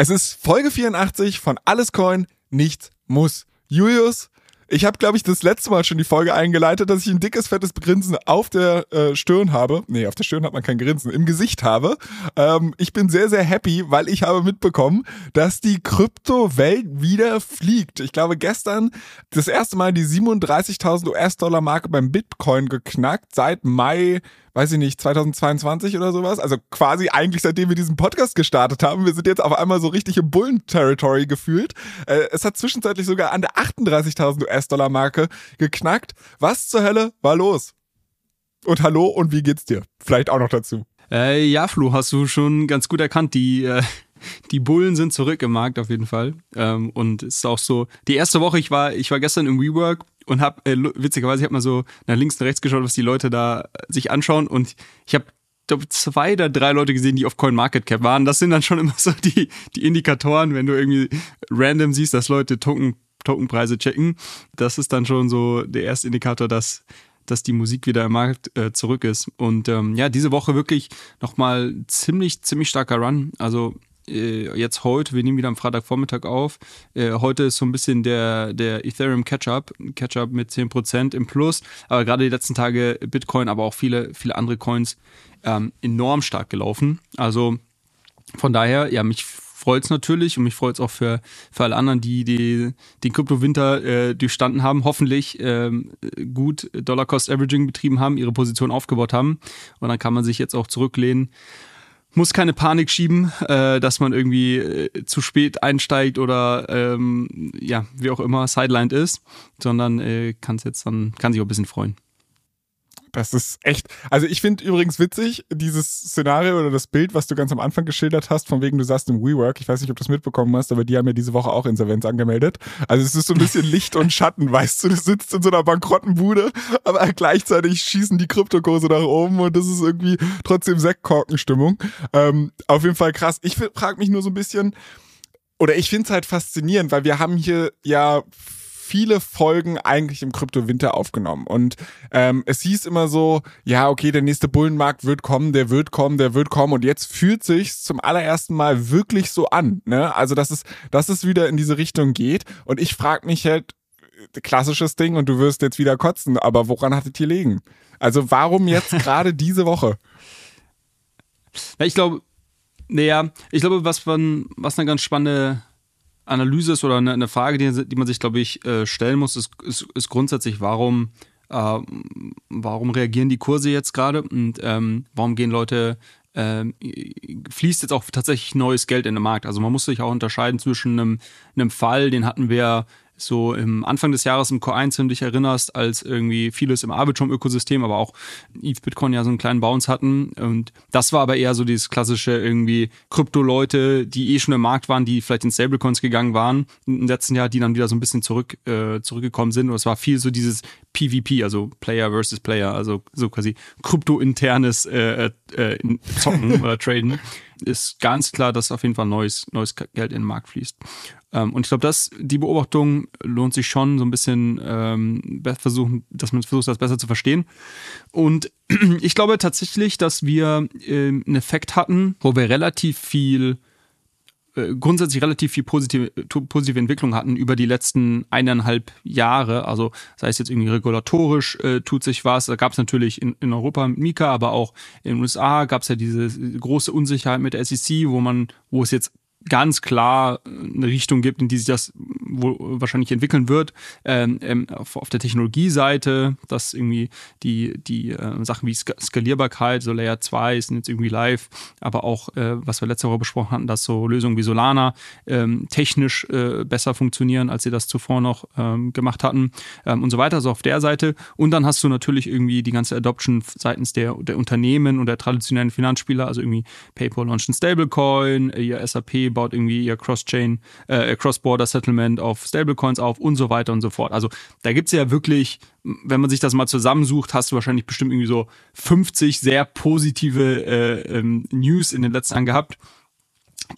Es ist Folge 84 von Alles Coin, nichts muss. Julius, ich habe, glaube ich, das letzte Mal schon die Folge eingeleitet, dass ich ein dickes, fettes Grinsen auf der äh, Stirn habe. Nee, auf der Stirn hat man kein Grinsen, im Gesicht habe. Ähm, ich bin sehr, sehr happy, weil ich habe mitbekommen, dass die Kryptowelt wieder fliegt. Ich glaube, gestern das erste Mal die 37.000 US-Dollar-Marke beim Bitcoin geknackt, seit Mai weiß ich nicht, 2022 oder sowas. Also quasi eigentlich seitdem wir diesen Podcast gestartet haben. Wir sind jetzt auf einmal so richtig im Bullen-Territory gefühlt. Äh, es hat zwischenzeitlich sogar an der 38.000 US-Dollar-Marke geknackt. Was zur Hölle war los? Und hallo und wie geht's dir? Vielleicht auch noch dazu. Äh, ja, Flo, hast du schon ganz gut erkannt. Die, äh, die Bullen sind zurück im Markt auf jeden Fall. Ähm, und es ist auch so, die erste Woche, ich war, ich war gestern im WeWork und habe äh, witzigerweise, ich habe mal so nach links und rechts geschaut, was die Leute da äh, sich anschauen und ich habe glaube zwei oder drei Leute gesehen, die auf CoinMarketCap waren. Das sind dann schon immer so die die Indikatoren, wenn du irgendwie random siehst, dass Leute Token Tokenpreise checken. Das ist dann schon so der erste Indikator, dass dass die Musik wieder im Markt äh, zurück ist. Und ähm, ja, diese Woche wirklich nochmal ziemlich, ziemlich starker Run. Also jetzt heute, wir nehmen wieder am Freitagvormittag auf. Äh, heute ist so ein bisschen der, der Ethereum Catch-up, Catch-up mit 10% im Plus. Aber gerade die letzten Tage Bitcoin, aber auch viele, viele andere Coins ähm, enorm stark gelaufen. Also von daher, ja, mich freut es natürlich und mich freut es auch für, für alle anderen, die, die den Kryptowinter äh, durchstanden haben, hoffentlich ähm, gut Dollar-Cost-Averaging betrieben haben, ihre Position aufgebaut haben. Und dann kann man sich jetzt auch zurücklehnen muss keine Panik schieben, äh, dass man irgendwie äh, zu spät einsteigt oder ähm, ja, wie auch immer, sidelined ist, sondern äh, kann jetzt dann, kann sich auch ein bisschen freuen. Das ist echt. Also ich finde übrigens witzig, dieses Szenario oder das Bild, was du ganz am Anfang geschildert hast, von wegen du saßt im WeWork. Ich weiß nicht, ob du das mitbekommen hast, aber die haben ja diese Woche auch Insolvenz angemeldet. Also es ist so ein bisschen Licht und Schatten, weißt du, du sitzt in so einer bankrotten Bude, aber gleichzeitig schießen die Kryptokurse nach oben und das ist irgendwie trotzdem Sektkorkenstimmung. Ähm, auf jeden Fall krass. Ich frage mich nur so ein bisschen, oder ich finde es halt faszinierend, weil wir haben hier ja viele Folgen eigentlich im Kryptowinter aufgenommen. Und ähm, es hieß immer so, ja, okay, der nächste Bullenmarkt wird kommen, der wird kommen, der wird kommen. Und jetzt fühlt sich zum allerersten Mal wirklich so an. Ne? Also, dass es, dass es wieder in diese Richtung geht. Und ich frage mich halt, äh, klassisches Ding und du wirst jetzt wieder kotzen, aber woran hattet ihr liegen? Also warum jetzt gerade diese Woche? Ja, ich glaube, naja, ich glaube, was, man, was eine ganz spannende Analyse ist oder eine, eine Frage, die, die, man sich, glaube ich, äh, stellen muss, ist, ist, ist grundsätzlich, warum, äh, warum reagieren die Kurse jetzt gerade und ähm, warum gehen Leute, äh, fließt jetzt auch tatsächlich neues Geld in den Markt. Also man muss sich auch unterscheiden zwischen einem, einem Fall, den hatten wir so im Anfang des Jahres im Core 1, wenn du dich erinnerst, als irgendwie vieles im Arbitrum-Ökosystem, aber auch ETH Bitcoin ja so einen kleinen Bounce hatten. Und das war aber eher so dieses klassische irgendwie Krypto-Leute, die eh schon im Markt waren, die vielleicht in Stablecoins gegangen waren im letzten Jahr, die dann wieder so ein bisschen zurück, äh, zurückgekommen sind. Und es war viel so dieses PvP, also Player versus Player, also so quasi krypto-internes äh, äh, Zocken oder Traden. Ist ganz klar, dass auf jeden Fall neues, neues Geld in den Markt fließt. Ähm, und ich glaube, dass die Beobachtung lohnt sich schon so ein bisschen ähm, versuchen, dass man versucht, das besser zu verstehen. Und ich glaube tatsächlich, dass wir äh, einen Effekt hatten, wo wir relativ viel äh, grundsätzlich relativ viel positive, positive Entwicklung hatten über die letzten eineinhalb Jahre. Also sei es jetzt irgendwie regulatorisch äh, tut sich was. Da gab es natürlich in, in Europa mit Mika, aber auch in den USA gab es ja diese große Unsicherheit mit der SEC, wo man, wo es jetzt ganz klar eine Richtung gibt, in die sich das wohl wahrscheinlich entwickeln wird. Ähm, ähm, auf, auf, der Technologieseite, dass irgendwie die, die äh, Sachen wie Skalierbarkeit, so Layer 2 sind jetzt irgendwie live, aber auch, äh, was wir letzte Woche besprochen hatten, dass so Lösungen wie Solana ähm, technisch äh, besser funktionieren, als sie das zuvor noch ähm, gemacht hatten ähm, und so weiter, so auf der Seite. Und dann hast du natürlich irgendwie die ganze Adoption seitens der, der Unternehmen und der traditionellen Finanzspieler, also irgendwie PayPal launcht ein Stablecoin, ihr SAP baut irgendwie ihr Cross-Chain, äh, Cross-Border Settlement auf Stablecoins auf und so weiter und so fort. Also da gibt es ja wirklich, wenn man sich das mal zusammensucht, hast du wahrscheinlich bestimmt irgendwie so 50 sehr positive äh, ähm, News in den letzten Jahren gehabt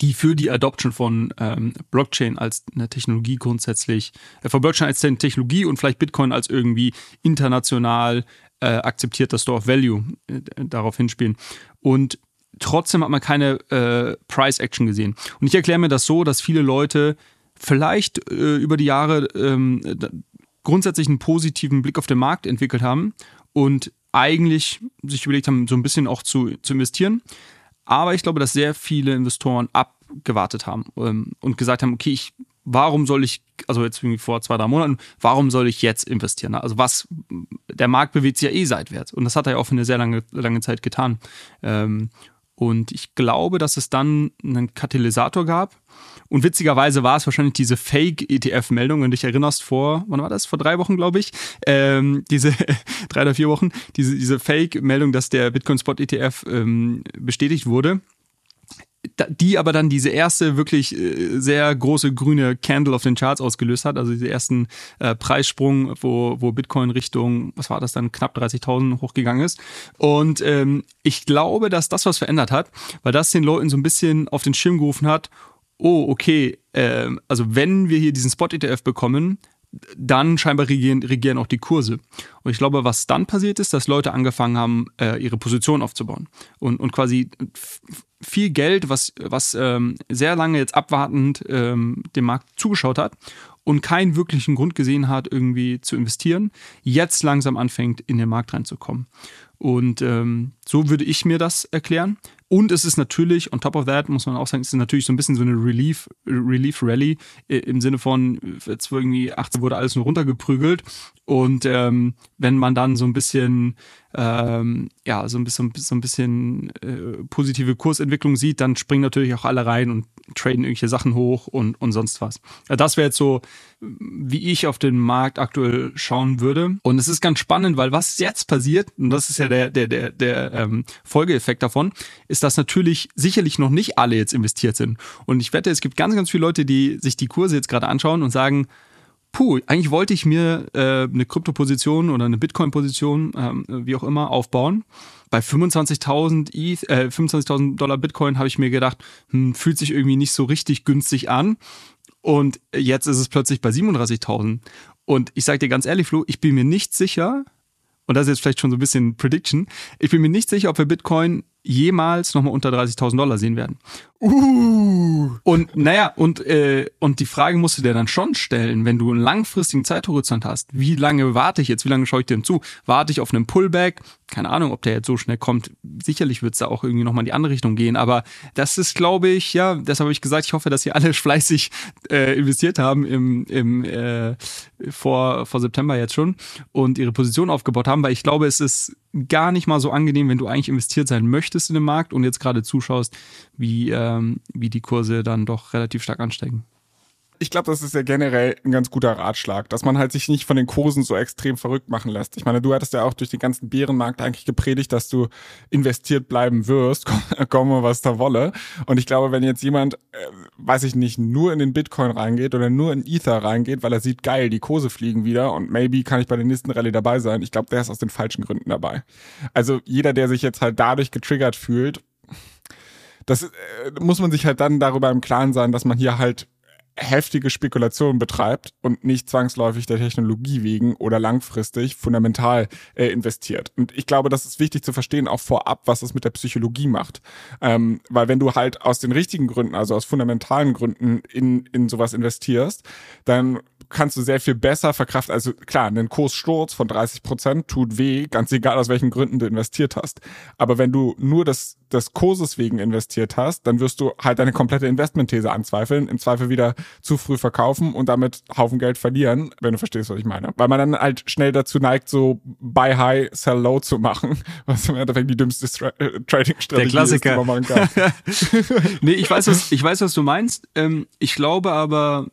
die für die Adoption von ähm, Blockchain als eine Technologie grundsätzlich, äh, von Blockchain als Technologie und vielleicht Bitcoin als irgendwie international äh, akzeptierter Store of Value äh, darauf hinspielen. Und trotzdem hat man keine äh, Price Action gesehen. Und ich erkläre mir das so, dass viele Leute vielleicht äh, über die Jahre ähm, grundsätzlich einen positiven Blick auf den Markt entwickelt haben und eigentlich sich überlegt haben, so ein bisschen auch zu, zu investieren. Aber ich glaube, dass sehr viele Investoren abgewartet haben ähm, und gesagt haben, okay, ich, warum soll ich, also jetzt irgendwie vor zwei, drei Monaten, warum soll ich jetzt investieren? Also was, der Markt bewegt sich ja eh seitwärts. Und das hat er ja auch für eine sehr lange, lange Zeit getan. Ähm, und ich glaube, dass es dann einen Katalysator gab. Und witzigerweise war es wahrscheinlich diese Fake-ETF-Meldung, wenn du dich erinnerst, vor, wann war das? Vor drei Wochen, glaube ich. Ähm, diese drei oder vier Wochen, diese, diese Fake-Meldung, dass der Bitcoin-Spot-ETF ähm, bestätigt wurde die aber dann diese erste wirklich äh, sehr große grüne Candle auf den Charts ausgelöst hat, also diese ersten äh, Preissprung, wo, wo Bitcoin Richtung, was war das dann, knapp 30.000 hochgegangen ist. Und ähm, ich glaube, dass das was verändert hat, weil das den Leuten so ein bisschen auf den Schirm gerufen hat, oh, okay, äh, also wenn wir hier diesen Spot-ETF bekommen, dann scheinbar regieren, regieren auch die Kurse. Und ich glaube, was dann passiert ist, dass Leute angefangen haben, äh, ihre Position aufzubauen und, und quasi viel Geld, was, was ähm, sehr lange jetzt abwartend ähm, dem Markt zugeschaut hat und keinen wirklichen Grund gesehen hat, irgendwie zu investieren, jetzt langsam anfängt, in den Markt reinzukommen. Und ähm, so würde ich mir das erklären. Und es ist natürlich, on top of that, muss man auch sagen, es ist natürlich so ein bisschen so eine Relief, Relief Rally äh, im Sinne von, jetzt irgendwie 18 wurde alles nur runtergeprügelt. Und ähm, wenn man dann so ein bisschen ähm, ja, so ein bisschen, so ein bisschen äh, positive Kursentwicklung sieht, dann springen natürlich auch alle rein und traden irgendwelche Sachen hoch und, und sonst was. Das wäre jetzt so, wie ich auf den Markt aktuell schauen würde. Und es ist ganz spannend, weil was jetzt passiert, und das ist ja der, der, der, der ähm, Folgeeffekt davon, ist, dass natürlich sicherlich noch nicht alle jetzt investiert sind. Und ich wette, es gibt ganz, ganz viele Leute, die sich die Kurse jetzt gerade anschauen und sagen, puh, eigentlich wollte ich mir äh, eine Kryptoposition oder eine Bitcoin-Position, ähm, wie auch immer, aufbauen. Bei 25.000 äh, 25.000 Dollar Bitcoin habe ich mir gedacht, hm, fühlt sich irgendwie nicht so richtig günstig an. Und jetzt ist es plötzlich bei 37.000. Und ich sage dir ganz ehrlich, Flo, ich bin mir nicht sicher, und das ist jetzt vielleicht schon so ein bisschen Prediction, ich bin mir nicht sicher, ob wir Bitcoin jemals nochmal unter 30.000 Dollar sehen werden. Uh. Und naja, und, äh, und die Frage musst du dir dann schon stellen, wenn du einen langfristigen Zeithorizont hast, wie lange warte ich jetzt, wie lange schaue ich dem zu? Warte ich auf einen Pullback? Keine Ahnung, ob der jetzt so schnell kommt. Sicherlich wird es da auch irgendwie nochmal in die andere Richtung gehen, aber das ist, glaube ich, ja, deshalb habe ich gesagt, ich hoffe, dass sie alle fleißig äh, investiert haben im, im äh, vor, vor September jetzt schon und ihre Position aufgebaut haben, weil ich glaube, es ist gar nicht mal so angenehm, wenn du eigentlich investiert sein möchtest in den Markt und jetzt gerade zuschaust, wie, ähm, wie die Kurse dann doch relativ stark ansteigen ich glaube, das ist ja generell ein ganz guter Ratschlag, dass man halt sich nicht von den Kursen so extrem verrückt machen lässt. Ich meine, du hattest ja auch durch den ganzen Bärenmarkt eigentlich gepredigt, dass du investiert bleiben wirst, komme was da wolle. Und ich glaube, wenn jetzt jemand, äh, weiß ich nicht, nur in den Bitcoin reingeht oder nur in Ether reingeht, weil er sieht, geil, die Kurse fliegen wieder und maybe kann ich bei der nächsten Rallye dabei sein, ich glaube, der ist aus den falschen Gründen dabei. Also jeder, der sich jetzt halt dadurch getriggert fühlt, das äh, muss man sich halt dann darüber im Klaren sein, dass man hier halt heftige Spekulation betreibt und nicht zwangsläufig der Technologie wegen oder langfristig fundamental äh, investiert. Und ich glaube, das ist wichtig zu verstehen, auch vorab, was das mit der Psychologie macht. Ähm, weil wenn du halt aus den richtigen Gründen, also aus fundamentalen Gründen in, in sowas investierst, dann kannst du sehr viel besser verkraften. Also klar, ein Kurssturz von 30 Prozent tut weh, ganz egal aus welchen Gründen du investiert hast. Aber wenn du nur das, des Kurses wegen investiert hast, dann wirst du halt deine komplette Investmentthese anzweifeln, im Zweifel wieder zu früh verkaufen und damit Haufen Geld verlieren, wenn du verstehst, was ich meine. Weil man dann halt schnell dazu neigt, so buy high, sell low zu machen, was im Endeffekt die dümmste äh, Trading-Strategie ist, Klassiker. die man machen kann. nee, ich weiß, was, ich weiß, was du meinst. Ähm, ich glaube aber,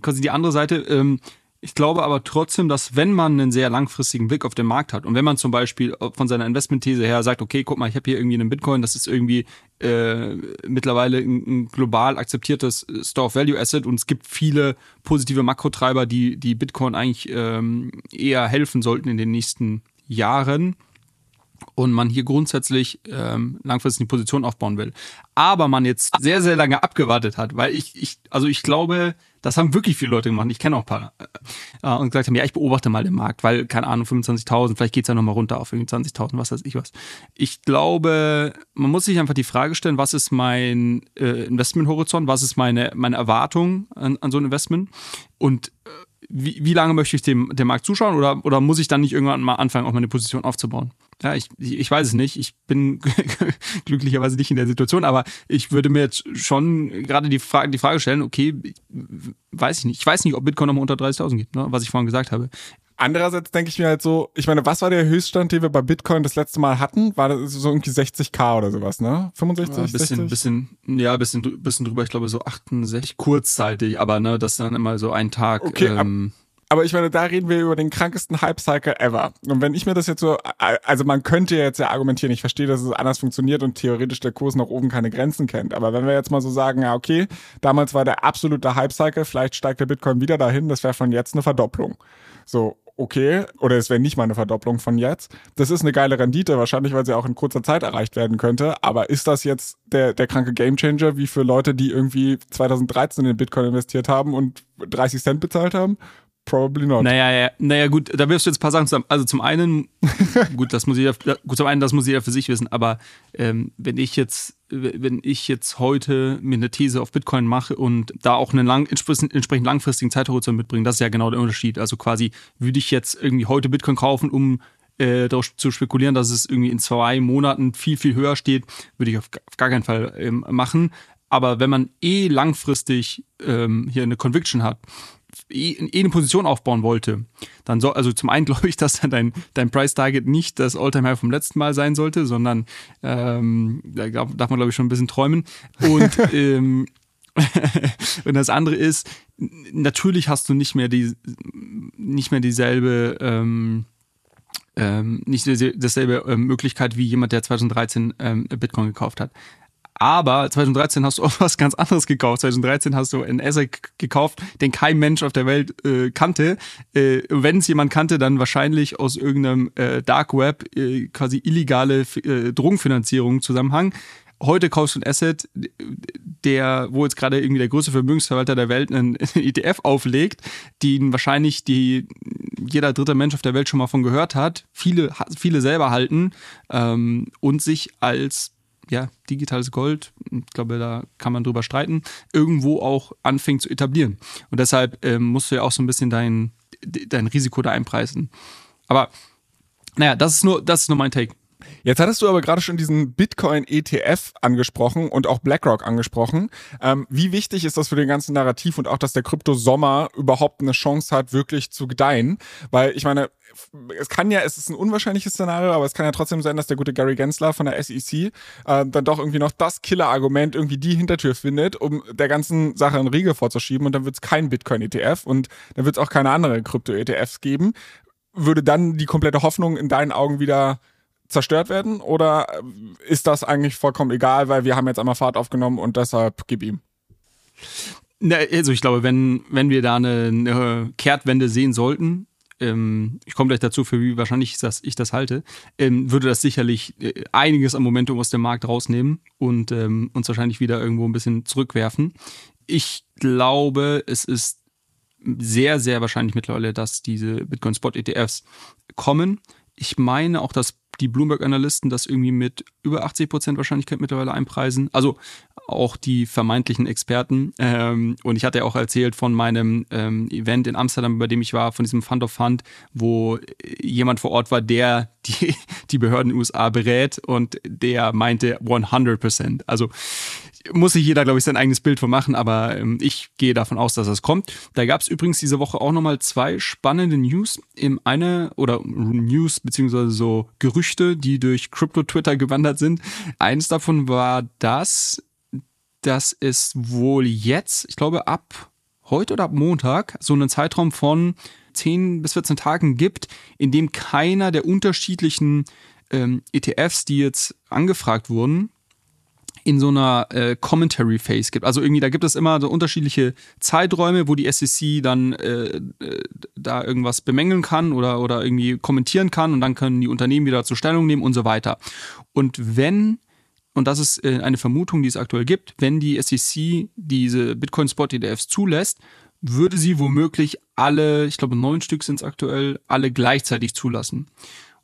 quasi die andere Seite, ähm, ich glaube aber trotzdem, dass wenn man einen sehr langfristigen Blick auf den Markt hat und wenn man zum Beispiel von seiner Investmentthese her sagt, okay, guck mal, ich habe hier irgendwie einen Bitcoin, das ist irgendwie äh, mittlerweile ein, ein, global akzeptiertes Store of Value Asset und es gibt viele positive Makrotreiber, die die Bitcoin eigentlich ähm, eher helfen sollten in den nächsten Jahren und man hier grundsätzlich ähm, langfristig eine Position aufbauen will. Aber man jetzt sehr, sehr lange abgewartet hat, weil ich, ich also ich glaube, das haben wirklich viele Leute gemacht. Ich kenne auch ein paar. Äh, und gesagt haben, ja, ich beobachte mal den Markt, weil, keine Ahnung, 25.000, vielleicht geht's ja nochmal runter auf 20.000, was weiß ich was. Ich glaube, man muss sich einfach die Frage stellen, was ist mein äh, Investmenthorizont, was ist meine, meine Erwartung an, an so ein Investment und äh, wie, wie lange möchte ich dem, dem Markt zuschauen oder, oder muss ich dann nicht irgendwann mal anfangen, auch meine Position aufzubauen? Ja, ich, ich weiß es nicht. Ich bin glücklicherweise nicht in der Situation, aber ich würde mir jetzt schon gerade die Frage, die Frage stellen, okay, weiß ich nicht. Ich weiß nicht, ob Bitcoin nochmal unter 30.000 geht, ne, was ich vorhin gesagt habe. Andererseits denke ich mir halt so, ich meine, was war der Höchststand, den wir bei Bitcoin das letzte Mal hatten? War das so irgendwie 60k oder sowas, ne? 65, ja, bisschen, 60? bisschen, ja, bisschen, bisschen drüber, ich glaube so 68, kurzzeitig, aber ne, das dann immer so ein Tag. Okay, ähm, aber ich meine, da reden wir über den krankesten Hype-Cycle ever. Und wenn ich mir das jetzt so, also man könnte jetzt ja argumentieren, ich verstehe, dass es anders funktioniert und theoretisch der Kurs nach oben keine Grenzen kennt. Aber wenn wir jetzt mal so sagen, ja, okay, damals war der absolute Hype-Cycle, vielleicht steigt der Bitcoin wieder dahin, das wäre von jetzt eine Verdopplung. So, okay, oder es wäre nicht mal eine Verdopplung von jetzt. Das ist eine geile Rendite, wahrscheinlich, weil sie auch in kurzer Zeit erreicht werden könnte. Aber ist das jetzt der, der kranke Gamechanger wie für Leute, die irgendwie 2013 in Bitcoin investiert haben und 30 Cent bezahlt haben? Probably not. Naja, ja, naja, gut, da wirfst du jetzt ein paar Sachen zusammen. Also zum einen, gut, das muss jeder, gut, zum einen, das muss jeder für sich wissen, aber ähm, wenn ich jetzt, wenn ich jetzt heute mir eine These auf Bitcoin mache und da auch einen lang, entsprechend langfristigen Zeithorizont mitbringe, das ist ja genau der Unterschied. Also quasi, würde ich jetzt irgendwie heute Bitcoin kaufen, um äh, darauf zu spekulieren, dass es irgendwie in zwei Monaten viel, viel höher steht, würde ich auf, gar keinen Fall ähm, machen. Aber wenn man eh langfristig ähm, hier eine Conviction hat, eh eine Position aufbauen wollte, dann soll, also zum einen glaube ich, dass dann dein, dein Price Target nicht das Alltime High vom letzten Mal sein sollte, sondern ähm, da darf man glaube ich schon ein bisschen träumen. Und, ähm, und das andere ist, natürlich hast du nicht mehr die, nicht mehr dieselbe, ähm, ähm, nicht dasselbe ähm, Möglichkeit wie jemand, der 2013 ähm, Bitcoin gekauft hat. Aber 2013 hast du auch was ganz anderes gekauft. 2013 hast du einen Asset gekauft, den kein Mensch auf der Welt äh, kannte. Äh, Wenn es jemand kannte, dann wahrscheinlich aus irgendeinem äh, Dark Web äh, quasi illegale äh, Drogenfinanzierung Zusammenhang. Heute kaufst du ein Asset, der, wo jetzt gerade irgendwie der größte Vermögensverwalter der Welt einen ETF auflegt, den wahrscheinlich die jeder dritte Mensch auf der Welt schon mal von gehört hat, viele, viele selber halten ähm, und sich als ja, digitales Gold, ich glaube, da kann man drüber streiten, irgendwo auch anfängt zu etablieren. Und deshalb ähm, musst du ja auch so ein bisschen dein, dein Risiko da einpreisen. Aber naja, das ist nur, das ist nur mein Take. Jetzt hattest du aber gerade schon diesen Bitcoin-ETF angesprochen und auch BlackRock angesprochen. Ähm, wie wichtig ist das für den ganzen Narrativ und auch, dass der Kryptosommer überhaupt eine Chance hat, wirklich zu gedeihen? Weil ich meine, es kann ja, es ist ein unwahrscheinliches Szenario, aber es kann ja trotzdem sein, dass der gute Gary Gensler von der SEC äh, dann doch irgendwie noch das Killer-Argument irgendwie die Hintertür findet, um der ganzen Sache einen Riegel vorzuschieben und dann wird es kein Bitcoin-ETF und dann wird es auch keine anderen Krypto-ETFs geben. Würde dann die komplette Hoffnung in deinen Augen wieder zerstört werden? Oder ist das eigentlich vollkommen egal, weil wir haben jetzt einmal Fahrt aufgenommen und deshalb gib ihm? Also ich glaube, wenn, wenn wir da eine, eine Kehrtwende sehen sollten, ähm, ich komme gleich dazu, für wie wahrscheinlich ich das, ich das halte, ähm, würde das sicherlich äh, einiges am Momentum aus dem Markt rausnehmen und ähm, uns wahrscheinlich wieder irgendwo ein bisschen zurückwerfen. Ich glaube, es ist sehr, sehr wahrscheinlich mittlerweile, dass diese Bitcoin Spot ETFs kommen. Ich meine auch, dass die Bloomberg-Analysten das irgendwie mit über 80 Prozent Wahrscheinlichkeit mittlerweile einpreisen. Also auch die vermeintlichen Experten. Ähm, und ich hatte ja auch erzählt von meinem ähm, Event in Amsterdam, bei dem ich war, von diesem Fund of Fund, wo jemand vor Ort war, der die, die Behörden in den USA berät und der meinte 100 Prozent. Also muss sich jeder, glaube ich, sein eigenes Bild von machen, aber ähm, ich gehe davon aus, dass das kommt. Da gab es übrigens diese Woche auch nochmal zwei spannende News. Im eine oder News beziehungsweise so Gerüchte, die durch Crypto-Twitter gewandert sind. Eins davon war das, dass es wohl jetzt, ich glaube ab heute oder ab Montag, so einen Zeitraum von 10 bis 14 Tagen gibt, in dem keiner der unterschiedlichen ähm, ETFs, die jetzt angefragt wurden, in so einer äh, Commentary Phase gibt. Also irgendwie, da gibt es immer so unterschiedliche Zeiträume, wo die SEC dann äh, da irgendwas bemängeln kann oder, oder irgendwie kommentieren kann und dann können die Unternehmen wieder zur Stellung nehmen und so weiter. Und wenn und das ist äh, eine Vermutung, die es aktuell gibt, wenn die SEC diese Bitcoin Spot ETFs zulässt, würde sie womöglich alle, ich glaube neun Stück sind es aktuell, alle gleichzeitig zulassen.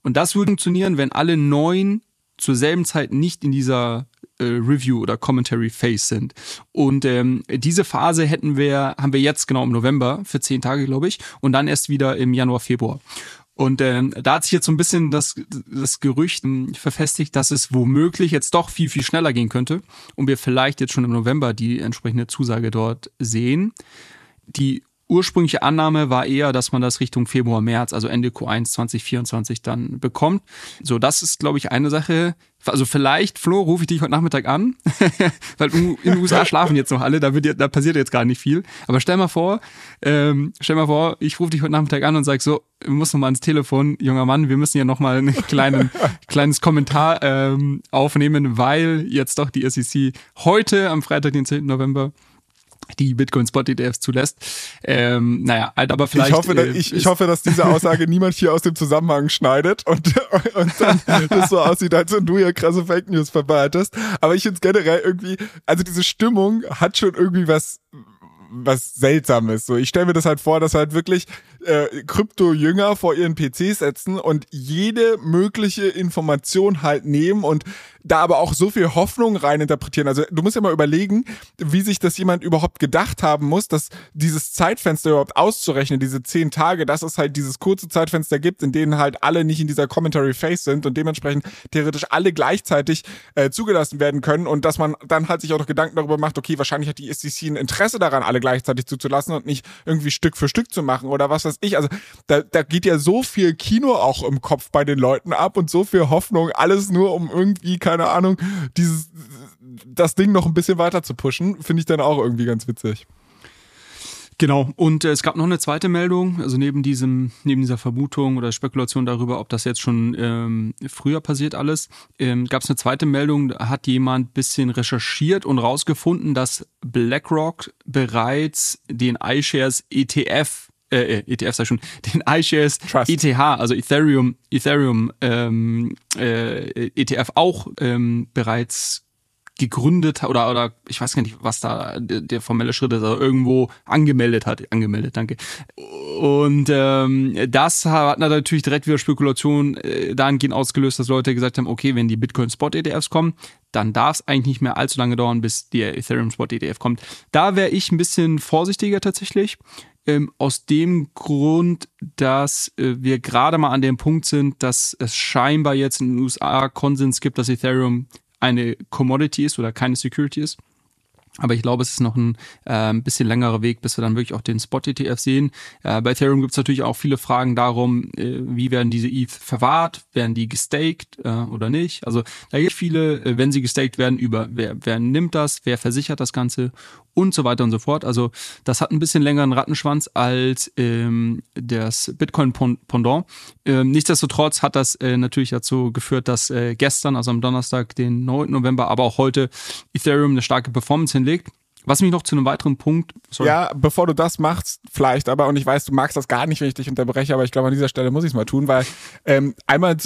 Und das würde funktionieren, wenn alle neun zur selben Zeit nicht in dieser äh, Review oder Commentary Phase sind. Und ähm, diese Phase hätten wir, haben wir jetzt genau im November für zehn Tage, glaube ich, und dann erst wieder im Januar, Februar. Und ähm, da hat sich jetzt so ein bisschen das, das Gerücht ähm, verfestigt, dass es womöglich jetzt doch viel, viel schneller gehen könnte und wir vielleicht jetzt schon im November die entsprechende Zusage dort sehen. Die ursprüngliche Annahme war eher, dass man das Richtung Februar, März, also Ende Q1 2024 dann bekommt. So, das ist, glaube ich, eine Sache. Also vielleicht, Flo, rufe ich dich heute Nachmittag an, weil in den USA schlafen jetzt noch alle, da, wird, da passiert jetzt gar nicht viel. Aber stell mal vor, ähm, stell mal vor, ich rufe dich heute Nachmittag an und sag so, wir müssen noch mal ans Telefon, junger Mann, wir müssen ja noch mal ein kleinen, kleines Kommentar ähm, aufnehmen, weil jetzt doch die SEC heute am Freitag, den 10. November, die Bitcoin Spot ETFs zulässt. Ähm, naja, halt aber vielleicht. Ich hoffe, äh, ich, ich hoffe, dass diese Aussage niemand hier aus dem Zusammenhang schneidet und, und dann das so aussieht, als wenn du hier krasse Fake News verbreitest. Aber ich finde es generell irgendwie, also diese Stimmung hat schon irgendwie was was Seltsames. So, ich stelle mir das halt vor, dass halt wirklich äh, Krypto-Jünger vor ihren PC setzen und jede mögliche Information halt nehmen und da aber auch so viel Hoffnung reininterpretieren. Also du musst ja mal überlegen, wie sich das jemand überhaupt gedacht haben muss, dass dieses Zeitfenster überhaupt auszurechnen, diese zehn Tage, dass es halt dieses kurze Zeitfenster gibt, in denen halt alle nicht in dieser Commentary Phase sind und dementsprechend theoretisch alle gleichzeitig äh, zugelassen werden können und dass man dann halt sich auch noch Gedanken darüber macht, okay, wahrscheinlich hat die SEC ein Interesse daran, alle gleichzeitig zuzulassen und nicht irgendwie Stück für Stück zu machen oder was weiß ich. Also da, da geht ja so viel Kino auch im Kopf bei den Leuten ab und so viel Hoffnung, alles nur um irgendwie, keine Ahnung, dieses, das Ding noch ein bisschen weiter zu pushen, finde ich dann auch irgendwie ganz witzig. Genau, und äh, es gab noch eine zweite Meldung, also neben diesem, neben dieser Vermutung oder Spekulation darüber, ob das jetzt schon ähm, früher passiert alles, ähm, gab es eine zweite Meldung, da hat jemand bisschen recherchiert und rausgefunden, dass BlackRock bereits den iShares ETF äh, äh ETF sei schon, den iShares Trust. ETH, also Ethereum, Ethereum ähm, äh, ETF auch ähm, bereits gegründet oder oder ich weiß gar nicht, was da der, der formelle Schritt ist, also irgendwo angemeldet hat, angemeldet, danke. Und ähm, das hat natürlich direkt wieder Spekulation äh, dahingehend ausgelöst, dass Leute gesagt haben, okay, wenn die Bitcoin Spot ETFs kommen, dann darf es eigentlich nicht mehr allzu lange dauern, bis der Ethereum Spot ETF kommt. Da wäre ich ein bisschen vorsichtiger tatsächlich. Ähm, aus dem Grund, dass äh, wir gerade mal an dem Punkt sind, dass es scheinbar jetzt in den USA Konsens gibt, dass Ethereum eine Commodity ist oder keine Security ist. Aber ich glaube, es ist noch ein äh, bisschen längerer Weg, bis wir dann wirklich auch den Spot-ETF sehen. Äh, bei Ethereum gibt es natürlich auch viele Fragen darum, äh, wie werden diese ETH verwahrt? Werden die gestaked äh, oder nicht? Also da gibt es viele, äh, wenn sie gestaked werden, über wer, wer nimmt das, wer versichert das Ganze und so weiter und so fort. Also das hat ein bisschen längeren Rattenschwanz als ähm, das Bitcoin-Pendant. Ähm, nichtsdestotrotz hat das äh, natürlich dazu geführt, dass äh, gestern, also am Donnerstag, den 9. November, aber auch heute Ethereum eine starke Performance hinlegt. Was mich noch zu einem weiteren Punkt. Sorry. Ja, bevor du das machst, vielleicht aber, und ich weiß, du magst das gar nicht, wenn ich dich unterbreche, aber ich glaube, an dieser Stelle muss ich es mal tun, weil ähm, einmal,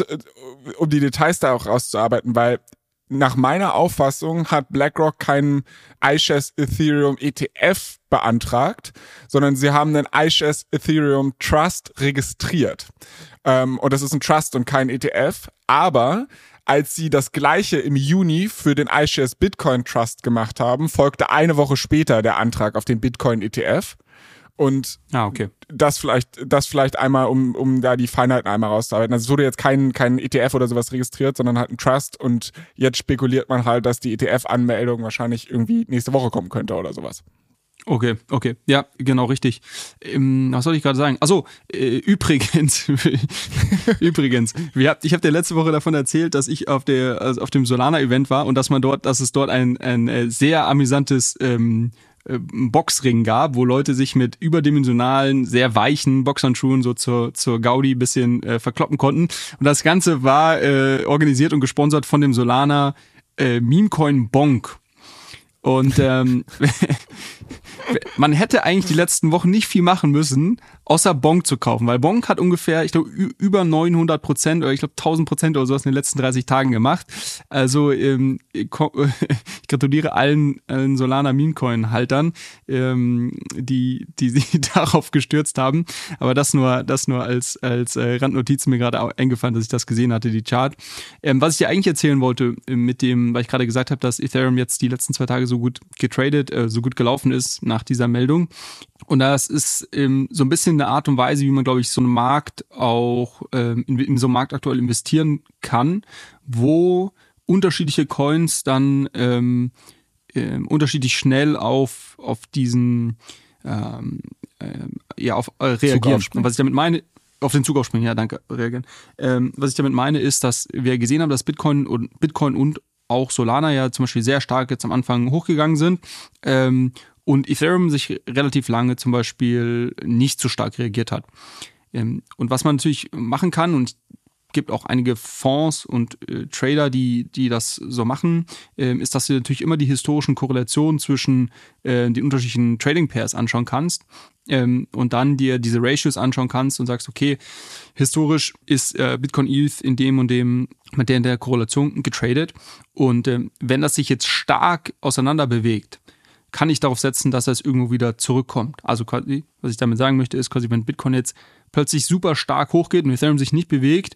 um die Details da auch rauszuarbeiten, weil nach meiner Auffassung hat BlackRock keinen iShares Ethereum ETF beantragt, sondern sie haben einen iShares Ethereum Trust registriert. Ähm, und das ist ein Trust und kein ETF. Aber als sie das gleiche im Juni für den iShares Bitcoin Trust gemacht haben, folgte eine Woche später der Antrag auf den Bitcoin ETF. Und ah, okay. das vielleicht, das vielleicht einmal, um, um da die Feinheiten einmal rauszuarbeiten. Also es wurde jetzt kein, kein ETF oder sowas registriert, sondern halt ein Trust und jetzt spekuliert man halt, dass die ETF-Anmeldung wahrscheinlich irgendwie nächste Woche kommen könnte oder sowas. Okay, okay. Ja, genau, richtig. Ähm, was soll ich gerade sagen? Achso, äh, übrigens, übrigens, hab, ich habe dir letzte Woche davon erzählt, dass ich auf der also auf dem Solana-Event war und dass man dort, dass es dort ein, ein äh, sehr amüsantes ähm, äh, Boxring gab, wo Leute sich mit überdimensionalen, sehr weichen Boxhandschuhen so zur, zur Gaudi bisschen äh, verkloppen konnten. Und das Ganze war äh, organisiert und gesponsert von dem Solana äh, Memecoin Bonk. Und ähm, man hätte eigentlich die letzten Wochen nicht viel machen müssen, außer Bonk zu kaufen, weil Bonk hat ungefähr, ich glaube, über 900 Prozent oder ich glaube 1000 Prozent oder sowas in den letzten 30 Tagen gemacht. Also ähm, ich gratuliere allen, allen Solana Memecoin Haltern, ähm, die, die sich darauf gestürzt haben. Aber das nur, das nur als, als äh, Randnotiz mir gerade eingefallen, dass ich das gesehen hatte, die Chart. Ähm, was ich dir eigentlich erzählen wollte, äh, mit dem, weil ich gerade gesagt habe, dass Ethereum jetzt die letzten zwei Tage so gut getradet, äh, so gut gelaufen ist nach dieser Meldung. Und das ist ähm, so ein bisschen eine Art und Weise, wie man, glaube ich, so einen Markt auch ähm, in, in so einen Markt aktuell investieren kann, wo unterschiedliche Coins dann ähm, äh, unterschiedlich schnell auf, auf diesen ähm, äh, ja, auf äh, reagieren. Und was ich damit meine, auf den Zug aufspringen, ja, danke, reagieren. Ähm, was ich damit meine, ist, dass wir gesehen haben, dass Bitcoin und Bitcoin und auch Solana ja zum Beispiel sehr stark jetzt am Anfang hochgegangen sind. Ähm, und Ethereum sich relativ lange zum Beispiel nicht so stark reagiert hat. Ähm, und was man natürlich machen kann, und gibt auch einige Fonds und äh, Trader, die, die das so machen, äh, ist, dass du natürlich immer die historischen Korrelationen zwischen äh, den unterschiedlichen Trading Pairs anschauen kannst ähm, und dann dir diese Ratios anschauen kannst und sagst, okay, historisch ist äh, Bitcoin ETH in dem und dem mit der in der Korrelation getradet und ähm, wenn das sich jetzt stark auseinander bewegt, kann ich darauf setzen, dass es irgendwo wieder zurückkommt. Also quasi, was ich damit sagen möchte, ist quasi, wenn Bitcoin jetzt plötzlich super stark hochgeht und Ethereum sich nicht bewegt,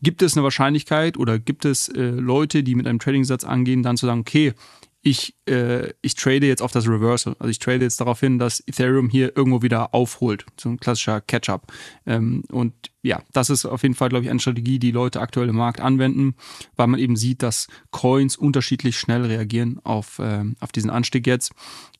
gibt es eine Wahrscheinlichkeit oder gibt es äh, Leute, die mit einem Trading-Satz angehen, dann zu sagen, okay, ich, äh, ich trade jetzt auf das Reversal. Also ich trade jetzt darauf hin, dass Ethereum hier irgendwo wieder aufholt. So ein klassischer Catch-up. Ähm, und ja, das ist auf jeden Fall, glaube ich, eine Strategie, die Leute aktuell im Markt anwenden, weil man eben sieht, dass Coins unterschiedlich schnell reagieren auf, äh, auf diesen Anstieg jetzt.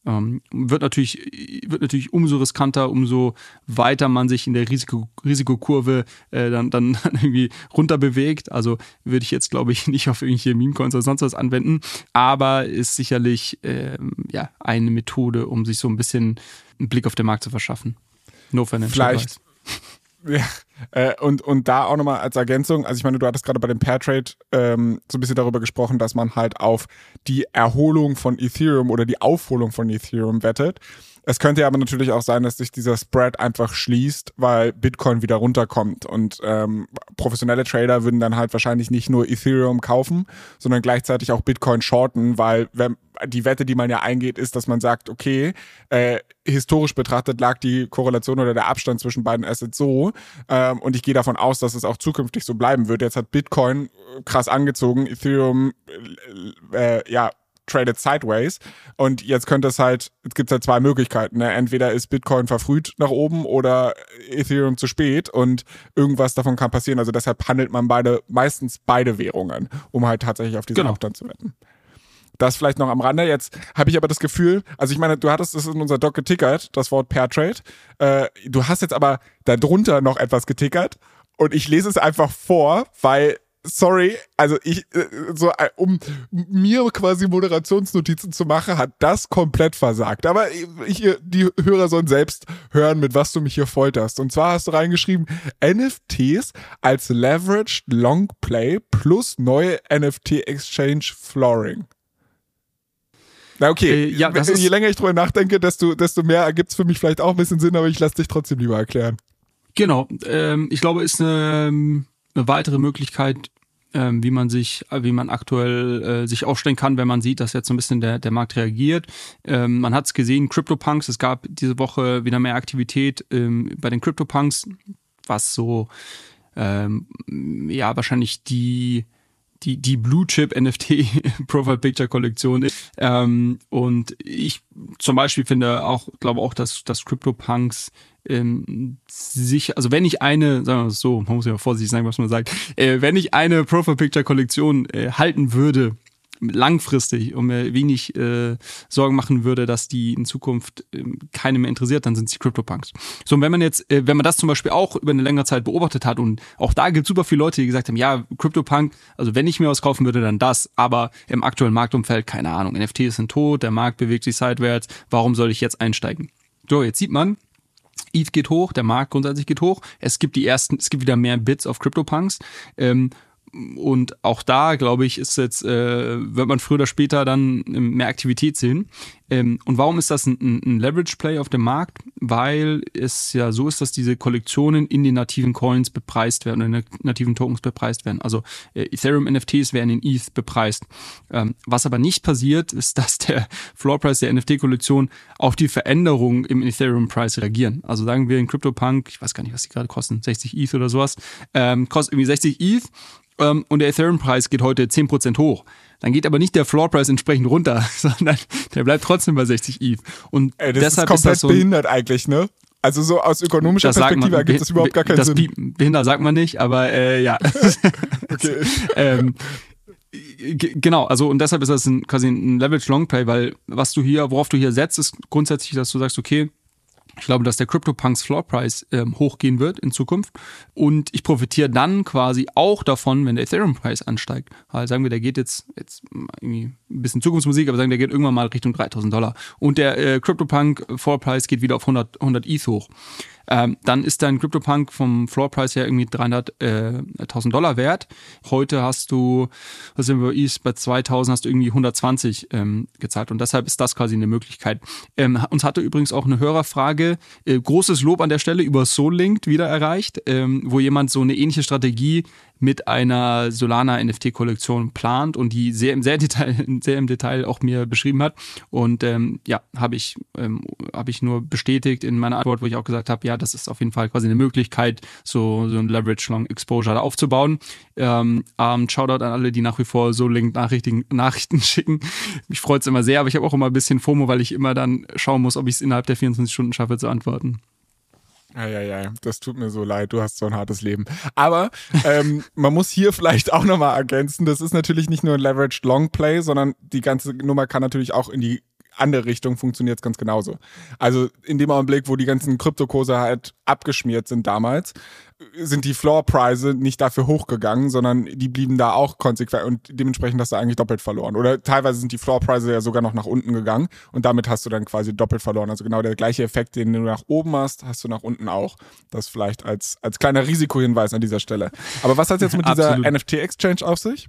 Ähm, wird natürlich, wird natürlich umso riskanter, umso weiter man sich in der Risiko, Risikokurve äh, dann, dann irgendwie runter bewegt. Also würde ich jetzt, glaube ich, nicht auf irgendwelche Meme-Coins oder sonst was anwenden, aber ist sicherlich ähm, ja, eine Methode, um sich so ein bisschen einen Blick auf den Markt zu verschaffen. No financial Vielleicht. Ja, äh, und, und da auch nochmal als Ergänzung, also ich meine, du hattest gerade bei dem Pairtrade ähm, so ein bisschen darüber gesprochen, dass man halt auf die Erholung von Ethereum oder die Aufholung von Ethereum wettet. Es könnte aber natürlich auch sein, dass sich dieser Spread einfach schließt, weil Bitcoin wieder runterkommt. Und ähm, professionelle Trader würden dann halt wahrscheinlich nicht nur Ethereum kaufen, sondern gleichzeitig auch Bitcoin shorten, weil wenn, die Wette, die man ja eingeht, ist, dass man sagt, okay, äh, historisch betrachtet lag die Korrelation oder der Abstand zwischen beiden Assets so. Ähm, und ich gehe davon aus, dass es auch zukünftig so bleiben wird. Jetzt hat Bitcoin krass angezogen, Ethereum äh, äh, ja traded sideways. Und jetzt könnte es halt, es gibt halt zwei Möglichkeiten. Ne? Entweder ist Bitcoin verfrüht nach oben oder Ethereum zu spät und irgendwas davon kann passieren. Also deshalb handelt man beide, meistens beide Währungen, um halt tatsächlich auf diesen genau. Abstand zu wetten. Das vielleicht noch am Rande. Jetzt habe ich aber das Gefühl, also ich meine, du hattest es in unser Doc getickert, das Wort Pairtrade. Äh, du hast jetzt aber darunter noch etwas getickert und ich lese es einfach vor, weil sorry, also ich, äh, so, äh, um mir quasi Moderationsnotizen zu machen, hat das komplett versagt. Aber ich, die Hörer sollen selbst hören, mit was du mich hier folterst. Und zwar hast du reingeschrieben, NFTs als Leveraged Long Play plus neue NFT Exchange Flooring. Na okay, äh, ja, je länger ich drüber nachdenke, desto, desto mehr ergibt es für mich vielleicht auch ein bisschen Sinn, aber ich lasse dich trotzdem lieber erklären. Genau, ähm, ich glaube, ist eine, eine weitere Möglichkeit, wie man sich, wie man aktuell äh, sich aufstellen kann, wenn man sieht, dass jetzt so ein bisschen der, der Markt reagiert. Ähm, man hat es gesehen, CryptoPunks, es gab diese Woche wieder mehr Aktivität ähm, bei den CryptoPunks, was so ähm, ja wahrscheinlich die die, die Blue Chip NFT Profile Picture Kollektion ist. Ähm, und ich zum Beispiel finde auch, glaube auch, dass, dass CryptoPunks ähm, sich, also wenn ich eine, sagen wir es so, man muss ja vorsichtig sagen, was man sagt, äh, wenn ich eine Profile Picture Kollektion äh, halten würde, langfristig und mir wenig äh, Sorgen machen würde, dass die in Zukunft äh, keine mehr interessiert, dann sind es die CryptoPunks. So, und wenn man jetzt, äh, wenn man das zum Beispiel auch über eine längere Zeit beobachtet hat und auch da gibt es super viele Leute, die gesagt haben, ja, CryptoPunk, also wenn ich mir was kaufen würde, dann das, aber im aktuellen Marktumfeld, keine Ahnung, NFTs sind tot, der Markt bewegt sich seitwärts, warum soll ich jetzt einsteigen? So, jetzt sieht man, ETH geht hoch, der Markt grundsätzlich geht hoch. Es gibt die ersten, es gibt wieder mehr Bits auf CryptoPunks. Ähm, und auch da, glaube ich, ist jetzt, äh, wird man früher oder später dann mehr Aktivität sehen. Ähm, und warum ist das ein, ein Leverage-Play auf dem Markt? Weil es ja so ist, dass diese Kollektionen in den nativen Coins bepreist werden, in den nativen Tokens bepreist werden. Also äh, Ethereum-NFTs werden in ETH bepreist. Ähm, was aber nicht passiert, ist, dass der Floor-Price der NFT-Kollektion auf die Veränderung im Ethereum-Preis reagieren. Also sagen wir in CryptoPunk, ich weiß gar nicht, was die gerade kosten, 60 ETH oder sowas, ähm, kostet irgendwie 60 ETH ähm, und der Ethereum-Preis geht heute 10% hoch. Dann geht aber nicht der Floor-Preis entsprechend runter, sondern der bleibt trotzdem bei 60 ETH. Und Ey, das deshalb ist komplett ist das so behindert eigentlich, ne? Also so aus ökonomischer das Perspektive ergibt das überhaupt gar keinen das Sinn. Behindert sagt man nicht, aber äh, ja. Okay. ähm, genau, also und deshalb ist das ein, quasi ein Leverage Long Play, weil was du hier, worauf du hier setzt, ist grundsätzlich, dass du sagst, okay, ich glaube, dass der CryptoPunks Floor Price ähm, hochgehen wird in Zukunft. Und ich profitiere dann quasi auch davon, wenn der Ethereum Preis ansteigt. Also sagen wir, der geht jetzt, jetzt irgendwie ein bisschen Zukunftsmusik, aber sagen der geht irgendwann mal Richtung 3000 Dollar. Und der äh, CryptoPunk Floor Price geht wieder auf 100, 100 ETH hoch. Ähm, dann ist dein CryptoPunk vom Floor Price her irgendwie 300.000 äh, Dollar wert. Heute hast du, was sind wir, bei 2000 hast du irgendwie 120 ähm, gezahlt und deshalb ist das quasi eine Möglichkeit. Ähm, uns hatte übrigens auch eine Hörerfrage, äh, großes Lob an der Stelle über SoulLinked wieder erreicht, ähm, wo jemand so eine ähnliche Strategie mit einer Solana NFT-Kollektion plant und die sehr im, sehr, Detail, sehr im Detail auch mir beschrieben hat. Und ähm, ja, habe ich, ähm, hab ich nur bestätigt in meiner Antwort, wo ich auch gesagt habe, ja, das ist auf jeden Fall quasi eine Möglichkeit, so, so ein Leverage Long Exposure da aufzubauen. Ähm, ähm, Shoutout an alle, die nach wie vor so Link-Nachrichten Nachrichten schicken. Mich freut es immer sehr, aber ich habe auch immer ein bisschen FOMO, weil ich immer dann schauen muss, ob ich es innerhalb der 24 Stunden schaffe zu antworten. Ja, ja, ja, das tut mir so leid, du hast so ein hartes Leben. Aber ähm, man muss hier vielleicht auch nochmal ergänzen, das ist natürlich nicht nur ein Leveraged Long Play, sondern die ganze Nummer kann natürlich auch in die andere Richtung funktioniert es ganz genauso. Also in dem Augenblick, wo die ganzen Kryptokurse halt abgeschmiert sind damals, sind die Floorpreise nicht dafür hochgegangen, sondern die blieben da auch konsequent und dementsprechend hast du eigentlich doppelt verloren. Oder teilweise sind die Floorpreise ja sogar noch nach unten gegangen und damit hast du dann quasi doppelt verloren. Also genau der gleiche Effekt, den du nach oben hast, hast du nach unten auch. Das vielleicht als, als kleiner Risikohinweis an dieser Stelle. Aber was hat jetzt mit dieser NFT-Exchange auf sich?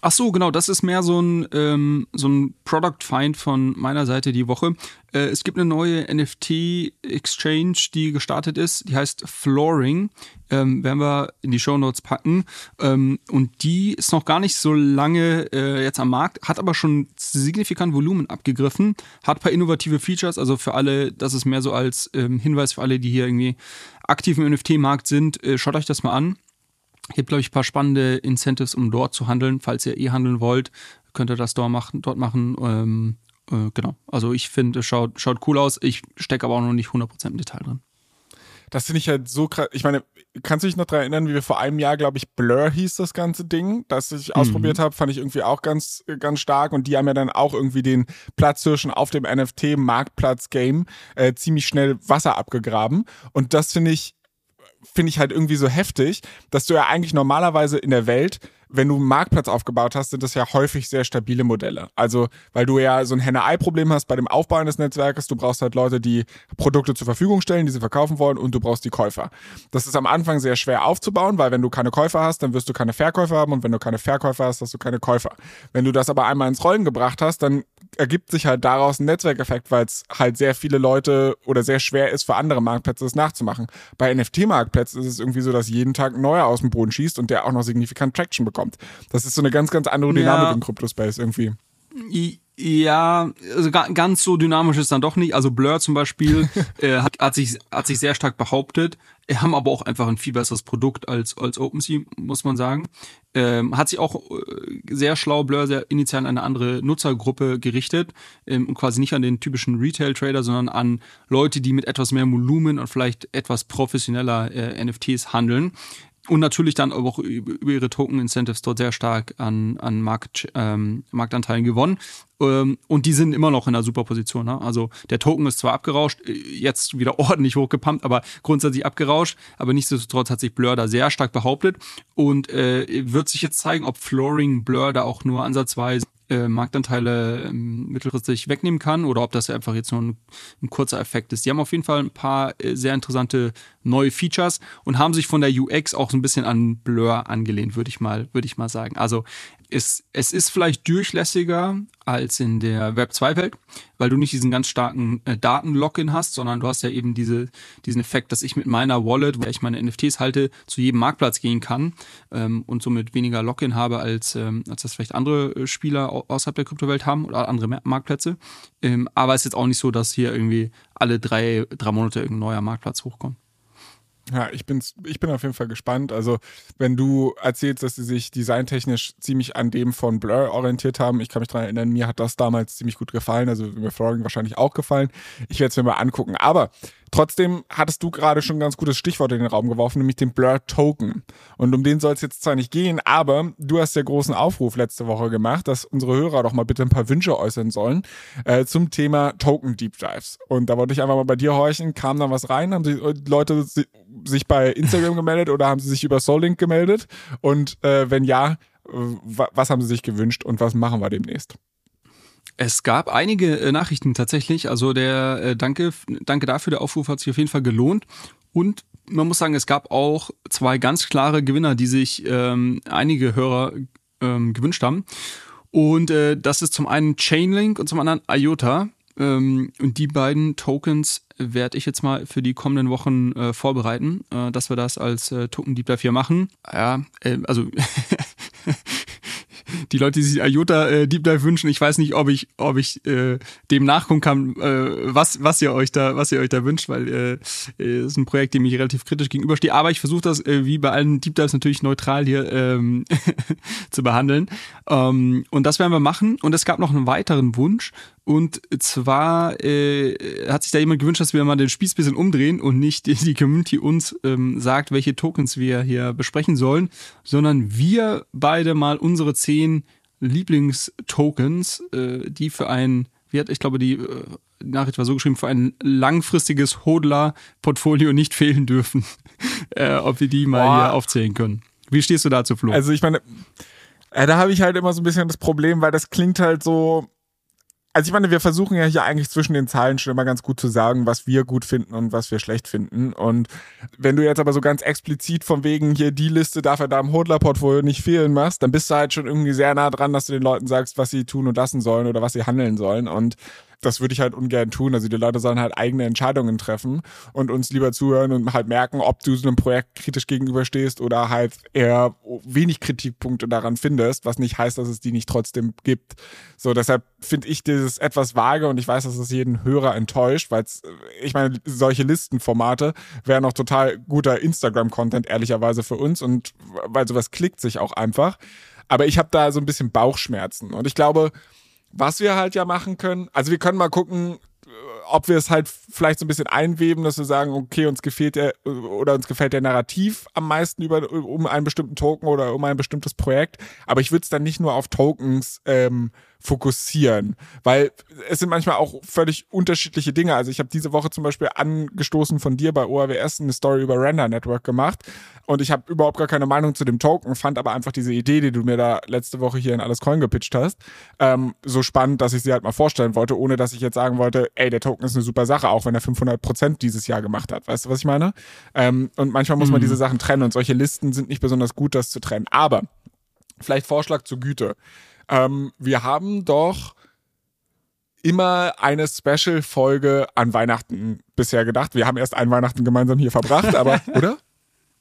Ach so, genau, das ist mehr so ein, ähm, so ein Product Find von meiner Seite die Woche. Äh, es gibt eine neue NFT-Exchange, die gestartet ist, die heißt Flooring. Ähm, werden wir in die Show Notes packen. Ähm, und die ist noch gar nicht so lange äh, jetzt am Markt, hat aber schon signifikant Volumen abgegriffen, hat paar innovative Features, also für alle, das ist mehr so als ähm, Hinweis für alle, die hier irgendwie aktiv im NFT-Markt sind, äh, schaut euch das mal an. Gibt, glaube ich, ein paar spannende Incentives, um dort zu handeln. Falls ihr eh handeln wollt, könnt ihr das dort machen. Dort machen. Ähm, äh, genau. Also ich finde, es schaut, schaut cool aus. Ich stecke aber auch noch nicht 100% im Detail drin. Das finde ich halt so krass. Ich meine, kannst du dich noch daran erinnern, wie wir vor einem Jahr, glaube ich, Blur hieß das ganze Ding, das ich mhm. ausprobiert habe, fand ich irgendwie auch ganz, ganz stark. Und die haben ja dann auch irgendwie den Platzhirschen auf dem NFT-Marktplatz-Game äh, ziemlich schnell Wasser abgegraben. Und das finde ich finde ich halt irgendwie so heftig, dass du ja eigentlich normalerweise in der Welt, wenn du einen Marktplatz aufgebaut hast, sind das ja häufig sehr stabile Modelle. Also, weil du ja so ein Henne-Ei-Problem hast bei dem Aufbau eines Netzwerkes. Du brauchst halt Leute, die Produkte zur Verfügung stellen, die sie verkaufen wollen und du brauchst die Käufer. Das ist am Anfang sehr schwer aufzubauen, weil wenn du keine Käufer hast, dann wirst du keine Verkäufer haben und wenn du keine Verkäufer hast, hast du keine Käufer. Wenn du das aber einmal ins Rollen gebracht hast, dann ergibt sich halt daraus ein Netzwerkeffekt, weil es halt sehr viele Leute oder sehr schwer ist für andere Marktplätze das nachzumachen. Bei NFT-Marktplätzen ist es irgendwie so, dass jeden Tag ein neuer aus dem Boden schießt und der auch noch signifikant Traction bekommt. Das ist so eine ganz, ganz andere Dynamik ja. im Kryptospace irgendwie. Ja, also ganz so dynamisch ist dann doch nicht. Also Blur zum Beispiel äh, hat, hat, sich, hat sich sehr stark behauptet, haben aber auch einfach ein viel besseres Produkt als, als OpenSea, muss man sagen. Ähm, hat sich auch äh, sehr schlau Blur sehr initial an eine andere Nutzergruppe gerichtet ähm, und quasi nicht an den typischen Retail-Trader, sondern an Leute, die mit etwas mehr Volumen und vielleicht etwas professioneller äh, NFTs handeln. Und natürlich dann auch über ihre Token-Incentives dort sehr stark an, an Markt, ähm, Marktanteilen gewonnen. Ähm, und die sind immer noch in einer super Position. Ne? Also der Token ist zwar abgerauscht, äh, jetzt wieder ordentlich hochgepumpt, aber grundsätzlich abgerauscht. Aber nichtsdestotrotz hat sich Blur da sehr stark behauptet. Und äh, wird sich jetzt zeigen, ob Flooring Blur da auch nur ansatzweise äh, Marktanteile ähm, mittelfristig wegnehmen kann oder ob das einfach jetzt nur ein, ein, kurzer Effekt ist. Die haben auf jeden Fall ein paar äh, sehr interessante neue Features und haben sich von der UX auch so ein bisschen an Blur angelehnt, würde ich mal, würde ich mal sagen. Also es, es ist vielleicht durchlässiger als in der Web 2-Welt, weil du nicht diesen ganz starken äh, Daten-Login hast, sondern du hast ja eben diese, diesen Effekt, dass ich mit meiner Wallet, wo ich meine NFTs halte, zu jedem Marktplatz gehen kann ähm, und somit weniger Login habe, als, ähm, als das vielleicht andere äh, Spieler außerhalb der Kryptowelt haben oder andere Marktplätze. Ähm, aber es ist jetzt auch nicht so, dass hier irgendwie alle drei, drei Monate irgendein neuer Marktplatz hochkommt. Ja, ich, bin's, ich bin auf jeden Fall gespannt. Also, wenn du erzählst, dass sie sich designtechnisch ziemlich an dem von Blur orientiert haben, ich kann mich daran erinnern, mir hat das damals ziemlich gut gefallen, also mir Flooring wahrscheinlich auch gefallen. Ich werde es mir mal angucken. Aber Trotzdem hattest du gerade schon ein ganz gutes Stichwort in den Raum geworfen, nämlich den Blur Token. Und um den soll es jetzt zwar nicht gehen, aber du hast ja großen Aufruf letzte Woche gemacht, dass unsere Hörer doch mal bitte ein paar Wünsche äußern sollen äh, zum Thema Token Deep Dives. Und da wollte ich einfach mal bei dir horchen, kam da was rein? Haben die Leute sich bei Instagram gemeldet oder haben sie sich über Soulink gemeldet? Und äh, wenn ja, was haben sie sich gewünscht und was machen wir demnächst? Es gab einige äh, Nachrichten tatsächlich. Also der äh, Danke, danke dafür, der Aufruf hat sich auf jeden Fall gelohnt. Und man muss sagen, es gab auch zwei ganz klare Gewinner, die sich ähm, einige Hörer ähm, gewünscht haben. Und äh, das ist zum einen Chainlink und zum anderen IOTA. Ähm, und die beiden Tokens werde ich jetzt mal für die kommenden Wochen äh, vorbereiten, äh, dass wir das als äh, Token Deep Dive hier machen. Ja, äh, also die Leute, die sich IOTA äh, Deep Dive wünschen, ich weiß nicht, ob ich, ob ich äh, dem nachgucken kann, äh, was, was ihr euch da, was ihr euch da wünscht, weil äh, äh, ist ein Projekt, dem ich relativ kritisch gegenüberstehe. Aber ich versuche das äh, wie bei allen Deep Dives natürlich neutral hier ähm, zu behandeln. Ähm, und das werden wir machen. Und es gab noch einen weiteren Wunsch. Und zwar äh, hat sich da jemand gewünscht, dass wir mal den Spieß bisschen umdrehen und nicht die, Community uns ähm, sagt, welche Tokens wir hier besprechen sollen, sondern wir beide mal unsere zehn Lieblingstokens, äh, die für ein, wie hat, ich glaube, die äh, Nachricht war so geschrieben, für ein langfristiges Hodler-Portfolio nicht fehlen dürfen, äh, ob wir die mal Boah. hier aufzählen können. Wie stehst du dazu, Flo? Also ich meine, äh, da habe ich halt immer so ein bisschen das Problem, weil das klingt halt so, also ich meine, wir versuchen ja hier eigentlich zwischen den Zeilen schon immer ganz gut zu sagen, was wir gut finden und was wir schlecht finden. Und wenn du jetzt aber so ganz explizit von wegen hier die Liste darf er da im Hodler-Portfolio nicht fehlen machst, dann bist du halt schon irgendwie sehr nah dran, dass du den Leuten sagst, was sie tun und lassen sollen oder was sie handeln sollen. Und das würde ich halt ungern tun. Also die Leute sollen halt eigene Entscheidungen treffen und uns lieber zuhören und halt merken, ob du so einem Projekt kritisch gegenüberstehst oder halt eher wenig Kritikpunkte daran findest, was nicht heißt, dass es die nicht trotzdem gibt. So, deshalb finde ich dieses etwas vage und ich weiß, dass es jeden Hörer enttäuscht, weil ich meine, solche Listenformate wären noch total guter Instagram-Content, ehrlicherweise für uns und weil sowas klickt sich auch einfach. Aber ich habe da so ein bisschen Bauchschmerzen und ich glaube, was wir halt ja machen können, also wir können mal gucken, äh, ob wir es halt vielleicht so ein bisschen einweben, dass wir sagen, okay, uns gefällt der oder uns gefällt der Narrativ am meisten über um einen bestimmten Token oder um ein bestimmtes Projekt. Aber ich würde es dann nicht nur auf Tokens ähm, fokussieren, weil es sind manchmal auch völlig unterschiedliche Dinge. Also ich habe diese Woche zum Beispiel angestoßen von dir bei OAWS eine Story über Render Network gemacht und ich habe überhaupt gar keine Meinung zu dem Token, fand aber einfach diese Idee, die du mir da letzte Woche hier in alles Coin gepitcht hast, ähm, so spannend, dass ich sie halt mal vorstellen wollte, ohne dass ich jetzt sagen wollte, ey, der Token ist eine super Sache, auch wenn er 500 Prozent dieses Jahr gemacht hat. Weißt du, was ich meine? Ähm, und manchmal muss man mhm. diese Sachen trennen und solche Listen sind nicht besonders gut, das zu trennen. Aber vielleicht Vorschlag zur Güte. Ähm, wir haben doch immer eine Special-Folge an Weihnachten bisher gedacht. Wir haben erst ein Weihnachten gemeinsam hier verbracht, aber, oder?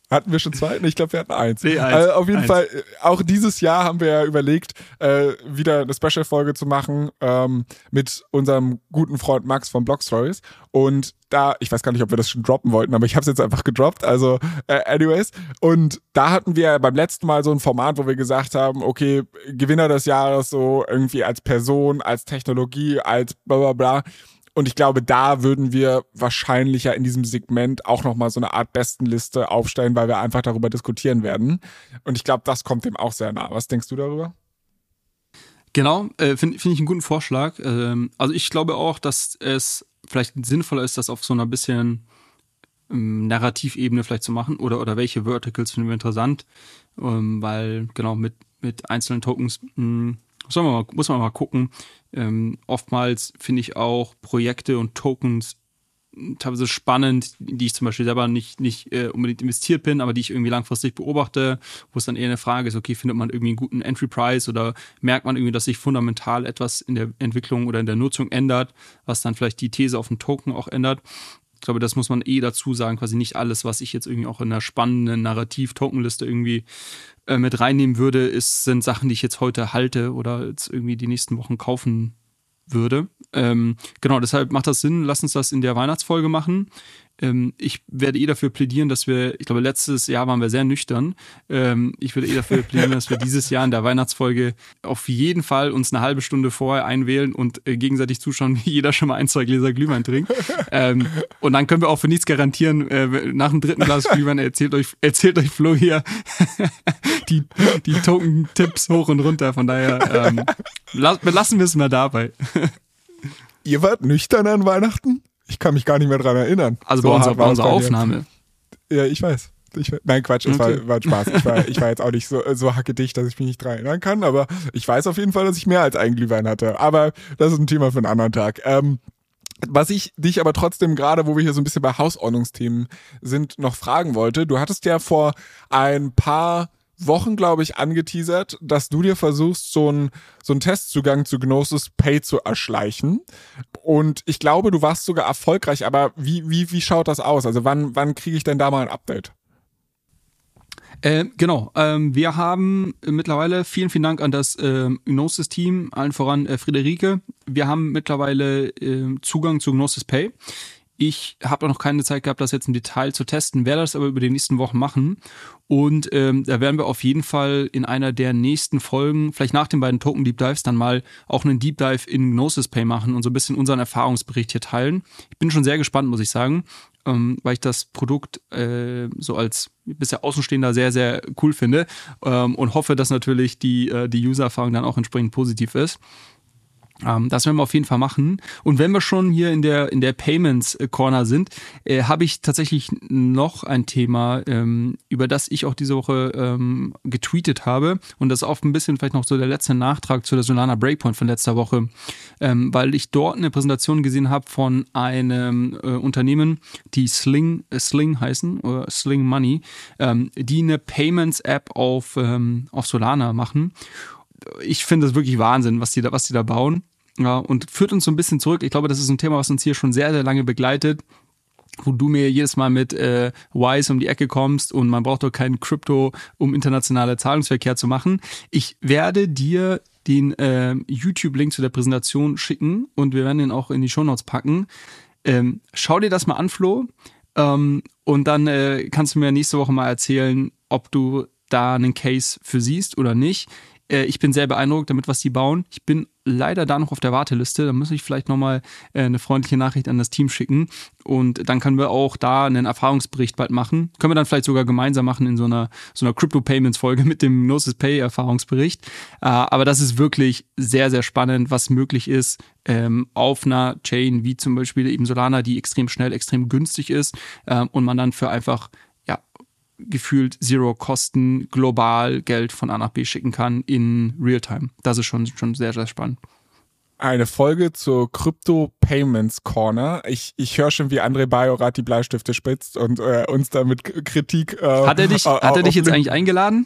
Hatten wir schon zwei? Ich glaube, wir hatten eins. Nee, eins. Also auf jeden Eins. Fall, äh, auch dieses Jahr haben wir ja überlegt, äh, wieder eine Special-Folge zu machen ähm, mit unserem guten Freund Max von Blog Stories. Und da, ich weiß gar nicht, ob wir das schon droppen wollten, aber ich habe es jetzt einfach gedroppt. Also, äh, anyways. Und da hatten wir beim letzten Mal so ein Format, wo wir gesagt haben, okay, Gewinner des Jahres so irgendwie als Person, als Technologie, als bla bla bla. Und ich glaube, da würden wir wahrscheinlich ja in diesem Segment auch nochmal so eine Art Bestenliste aufstellen, weil wir einfach darüber diskutieren werden. Und ich glaube, das kommt dem auch sehr nah. Was denkst du darüber? Genau, äh, finde find ich einen guten Vorschlag. Ähm, also ich glaube auch, dass es vielleicht sinnvoller ist, das auf so einer bisschen ähm, Narrativebene vielleicht zu machen oder, oder welche Verticals finden wir interessant, ähm, weil genau mit, mit einzelnen Tokens mh, soll man mal, muss man mal gucken. Ähm, oftmals finde ich auch Projekte und Tokens teilweise spannend, die ich zum Beispiel selber nicht, nicht äh, unbedingt investiert bin, aber die ich irgendwie langfristig beobachte, wo es dann eher eine Frage ist, okay, findet man irgendwie einen guten Entry Price oder merkt man irgendwie, dass sich fundamental etwas in der Entwicklung oder in der Nutzung ändert, was dann vielleicht die These auf dem Token auch ändert. Ich glaube, das muss man eh dazu sagen, quasi nicht alles, was ich jetzt irgendwie auch in einer spannenden Narrativ-Tokenliste irgendwie äh, mit reinnehmen würde, ist, sind Sachen, die ich jetzt heute halte oder jetzt irgendwie die nächsten Wochen kaufen würde. Ähm, genau, deshalb macht das Sinn. Lass uns das in der Weihnachtsfolge machen. Ähm, ich werde eh dafür plädieren, dass wir, ich glaube, letztes Jahr waren wir sehr nüchtern. Ähm, ich würde eh dafür plädieren, dass wir dieses Jahr in der Weihnachtsfolge auf jeden Fall uns eine halbe Stunde vorher einwählen und äh, gegenseitig zuschauen, wie jeder schon mal ein, zwei Gläser Glühwein trinkt. Ähm, und dann können wir auch für nichts garantieren. Äh, nach dem dritten Glas Glühwein erzählt euch, erzählt euch Flo hier die, die Token-Tipps hoch und runter. Von daher ähm, la belassen wir es mal dabei. Ihr wart nüchtern an Weihnachten? Ich kann mich gar nicht mehr dran erinnern. Also So bei war bei unserer. Aufnahme. Ja, ich weiß. Ich, nein, Quatsch, es Okay. war, war Spaß. Ich war, ich war jetzt auch nicht so, so hackedicht, dass ich mich nicht dran erinnern kann, aber ich weiß auf jeden Fall, dass ich mehr als einen Glühwein hatte. Aber das ist ein Thema für einen anderen Tag. Ähm, was ich dich aber trotzdem gerade, wo wir hier so ein bisschen bei Hausordnungsthemen sind, noch fragen wollte. Du hattest ja vor ein paar Wochen, glaube ich, angeteasert, dass du dir versuchst, so einen so einen Testzugang zu Gnosis Pay zu erschleichen. Und ich glaube, du warst sogar erfolgreich, aber wie, wie, wie schaut das aus? Also wann, wann kriege ich denn da mal ein Update? Äh, genau, ähm, wir haben mittlerweile, vielen, vielen Dank an das ähm, Gnosis-Team, allen voran äh, Friederike. Wir haben mittlerweile ähm, Zugang zu Gnosis Pay. Ich habe noch keine Zeit gehabt, das jetzt im Detail zu testen, werde das aber über die nächsten Wochen machen. Und ähm, da werden wir auf jeden Fall in einer der nächsten Folgen, vielleicht nach den beiden Token Deep Dives, dann mal auch einen Deep Dive in Gnosis Pay machen und so ein bisschen unseren Erfahrungsbericht hier teilen. Ich bin schon sehr gespannt, muss ich sagen, ähm, weil ich das Produkt äh, so als bisher Außenstehender sehr, sehr cool finde ähm, und hoffe, dass natürlich die, äh, die User-Erfahrung dann auch entsprechend positiv ist. Ähm, das werden wir auf jeden Fall machen. Und wenn wir schon hier in der, in der Payments Corner sind, äh, habe ich tatsächlich noch ein Thema, ähm, über das ich auch diese Woche ähm, getweetet habe. Und das ist auch ein bisschen vielleicht noch so der letzte Nachtrag zu der Solana Breakpoint von letzter Woche, ähm, weil ich dort eine Präsentation gesehen habe von einem äh, Unternehmen, die Sling, äh, Sling heißen, oder Sling Money, ähm, die eine Payments-App auf, ähm, auf Solana machen ich finde es wirklich Wahnsinn, was die da, was die da bauen. Ja, und führt uns so ein bisschen zurück. Ich glaube, das ist ein Thema, was uns hier schon sehr, sehr lange begleitet, wo du mir jedes Mal mit äh, Wise um die Ecke kommst und man braucht doch keinen Krypto, um internationale Zahlungsverkehr zu machen. Ich werde dir den äh, YouTube-Link zu der Präsentation schicken und wir werden den auch in die Shownotes packen. Ähm, schau dir das mal an, Flo. Ähm, und dann äh, kannst du mir nächste Woche mal erzählen, ob du da einen Case für siehst oder nicht. Äh, ich bin sehr beeindruckt damit, was die bauen. Ich bin leider da noch auf der Warteliste. Da muss ich vielleicht nochmal äh, eine freundliche Nachricht an das Team schicken. Und dann können wir auch da einen Erfahrungsbericht bald machen. Können wir dann vielleicht sogar gemeinsam machen in so einer, so einer Crypto-Payments-Folge mit dem Gnosis Pay-Erfahrungsbericht. Äh, aber das ist wirklich sehr, sehr spannend, was möglich ist ähm, auf einer Chain wie zum Beispiel eben Solana, die extrem schnell, extrem günstig ist ähm, und man dann für einfach gefühlt Zero Kosten global Geld von A nach B schicken kann in Realtime. Das ist schon, schon sehr, sehr spannend. Eine Folge zur Crypto Payments Corner. Ich, ich höre schon, wie André Bajorat die Bleistifte spitzt und äh, uns da mit K- Kritik. Äh, Hat er dich, äh, hat er dich jetzt eigentlich eingeladen?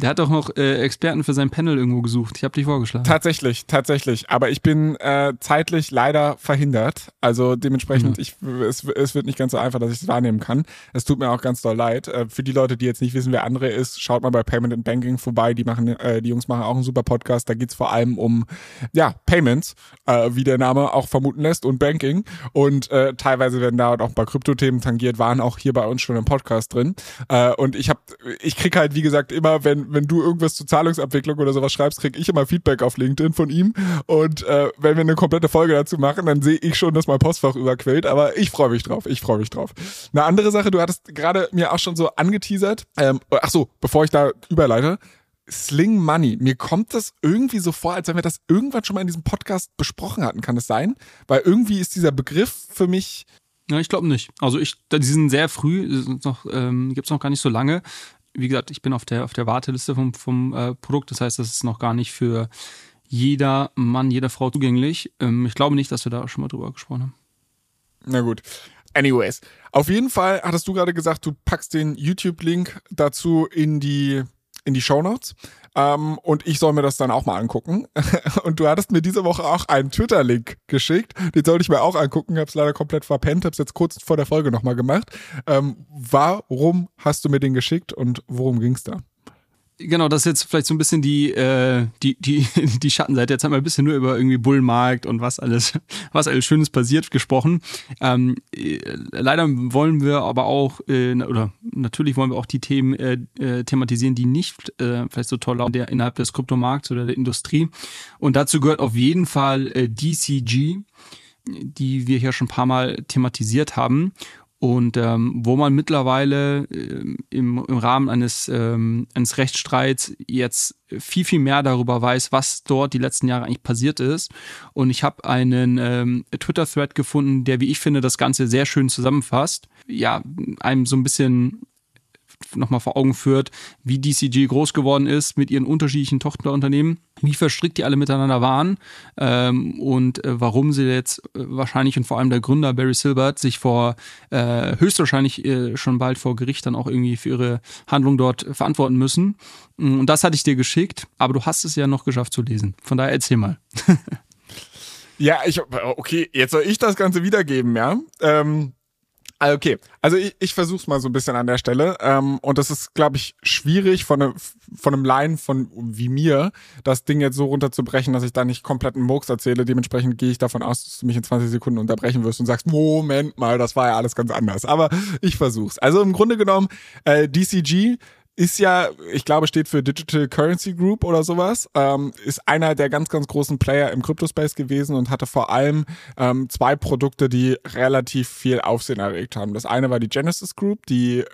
Der hat doch noch äh, Experten für sein Panel irgendwo gesucht. Ich habe dich vorgeschlagen. Tatsächlich, tatsächlich. Aber ich bin äh, zeitlich leider verhindert. Also dementsprechend, mhm. ich, es, es wird nicht ganz so einfach, dass ich es wahrnehmen kann. Es tut mir auch ganz doll leid. Äh, für die Leute, die jetzt nicht wissen, wer andere ist, schaut mal bei Payment and Banking vorbei. Die machen, äh, die Jungs machen auch einen super Podcast. Da geht's vor allem um ja Payments, äh, wie der Name auch vermuten lässt, und Banking. Und äh, teilweise werden da auch ein paar Kryptothemen tangiert, waren auch hier bei uns schon im Podcast drin. Äh, und ich habe, ich krieg halt wie gesagt immer, wenn wenn, du irgendwas zur Zahlungsabwicklung oder sowas schreibst, krieg ich immer Feedback auf LinkedIn von ihm. Und äh, wenn wir eine komplette Folge dazu machen, dann sehe ich schon, dass mein Postfach überquillt. Aber ich freue mich drauf. Ich freue mich drauf. Eine andere Sache, du hattest gerade mir auch schon so angeteasert. Ähm, ach so, bevor ich da überleite. Sling Money. Mir kommt das irgendwie so vor, als wenn wir das irgendwann schon mal in diesem Podcast besprochen hatten. Kann es sein? Weil irgendwie ist dieser Begriff für mich ja, ich glaube nicht. Also ich, die sind sehr früh, ähm, gibt es noch gar nicht so lange wie gesagt, ich bin auf der, auf der Warteliste vom, vom äh, Produkt. Das heißt, das ist noch gar nicht für jeder Mann, jede Frau zugänglich. Ähm, ich glaube nicht, dass wir da schon mal drüber gesprochen haben. Na gut. Anyways, auf jeden Fall hattest du gerade gesagt, du packst den YouTube-Link dazu in die in die Show Notes. Ähm, und ich soll mir das dann auch mal angucken. und du hattest mir diese Woche auch einen Twitter-Link geschickt. Den sollte ich mir auch angucken. Hab's leider komplett verpennt. Hab's jetzt kurz vor der Folge nochmal gemacht. Ähm, warum hast du mir den geschickt und worum ging's da? Genau, das ist jetzt vielleicht so ein bisschen die, äh, die, die, die Schattenseite. Jetzt haben wir ein bisschen nur über irgendwie Bullmarkt und was alles, was alles Schönes passiert gesprochen. Ähm, äh, leider wollen wir aber auch, äh, oder natürlich wollen wir auch die Themen äh, äh, thematisieren, die nicht äh, vielleicht so toll laufen der, innerhalb des Kryptomarkts oder der Industrie. Und dazu gehört auf jeden Fall äh, DCG die wir hier schon ein paar Mal thematisiert haben und ähm, wo man mittlerweile äh, im, im Rahmen eines, ähm, eines Rechtsstreits jetzt viel, viel mehr darüber weiß, was dort die letzten Jahre eigentlich passiert ist. Und ich habe einen ähm, Twitter-Thread gefunden, der, wie ich finde, das Ganze sehr schön zusammenfasst. Ja, einem so ein bisschen nochmal vor Augen führt, wie DCG groß geworden ist mit ihren unterschiedlichen Tochterunternehmen, wie verstrickt die alle miteinander waren ähm, und äh, warum sie jetzt äh, wahrscheinlich und vor allem der Gründer Barry Silbert sich vor äh, höchstwahrscheinlich äh, schon bald vor Gericht dann auch irgendwie für ihre Handlung dort verantworten müssen. Und das hatte ich dir geschickt, aber du hast es ja noch geschafft zu lesen. Von daher erzähl mal. ja, ich okay, jetzt soll ich das Ganze wiedergeben, ja. Ähm okay, also ich, ich versuche es mal so ein bisschen an der Stelle. Ähm, und das ist, glaube ich, schwierig von, ne, von einem Laien von wie mir, das Ding jetzt so runterzubrechen, dass ich da nicht kompletten Murks erzähle. Dementsprechend gehe ich davon aus, dass du mich in 20 Sekunden unterbrechen wirst und sagst, Moment mal, das war ja alles ganz anders. Aber ich versuch's. Also im Grunde genommen, äh, DCG ist ja, ich glaube, steht für Digital Currency Group oder sowas, ähm, ist einer der ganz, ganz großen Player im Crypto-Space gewesen und hatte vor allem ähm, zwei Produkte, die relativ viel Aufsehen erregt haben. Das eine war die Genesis Group, die äh,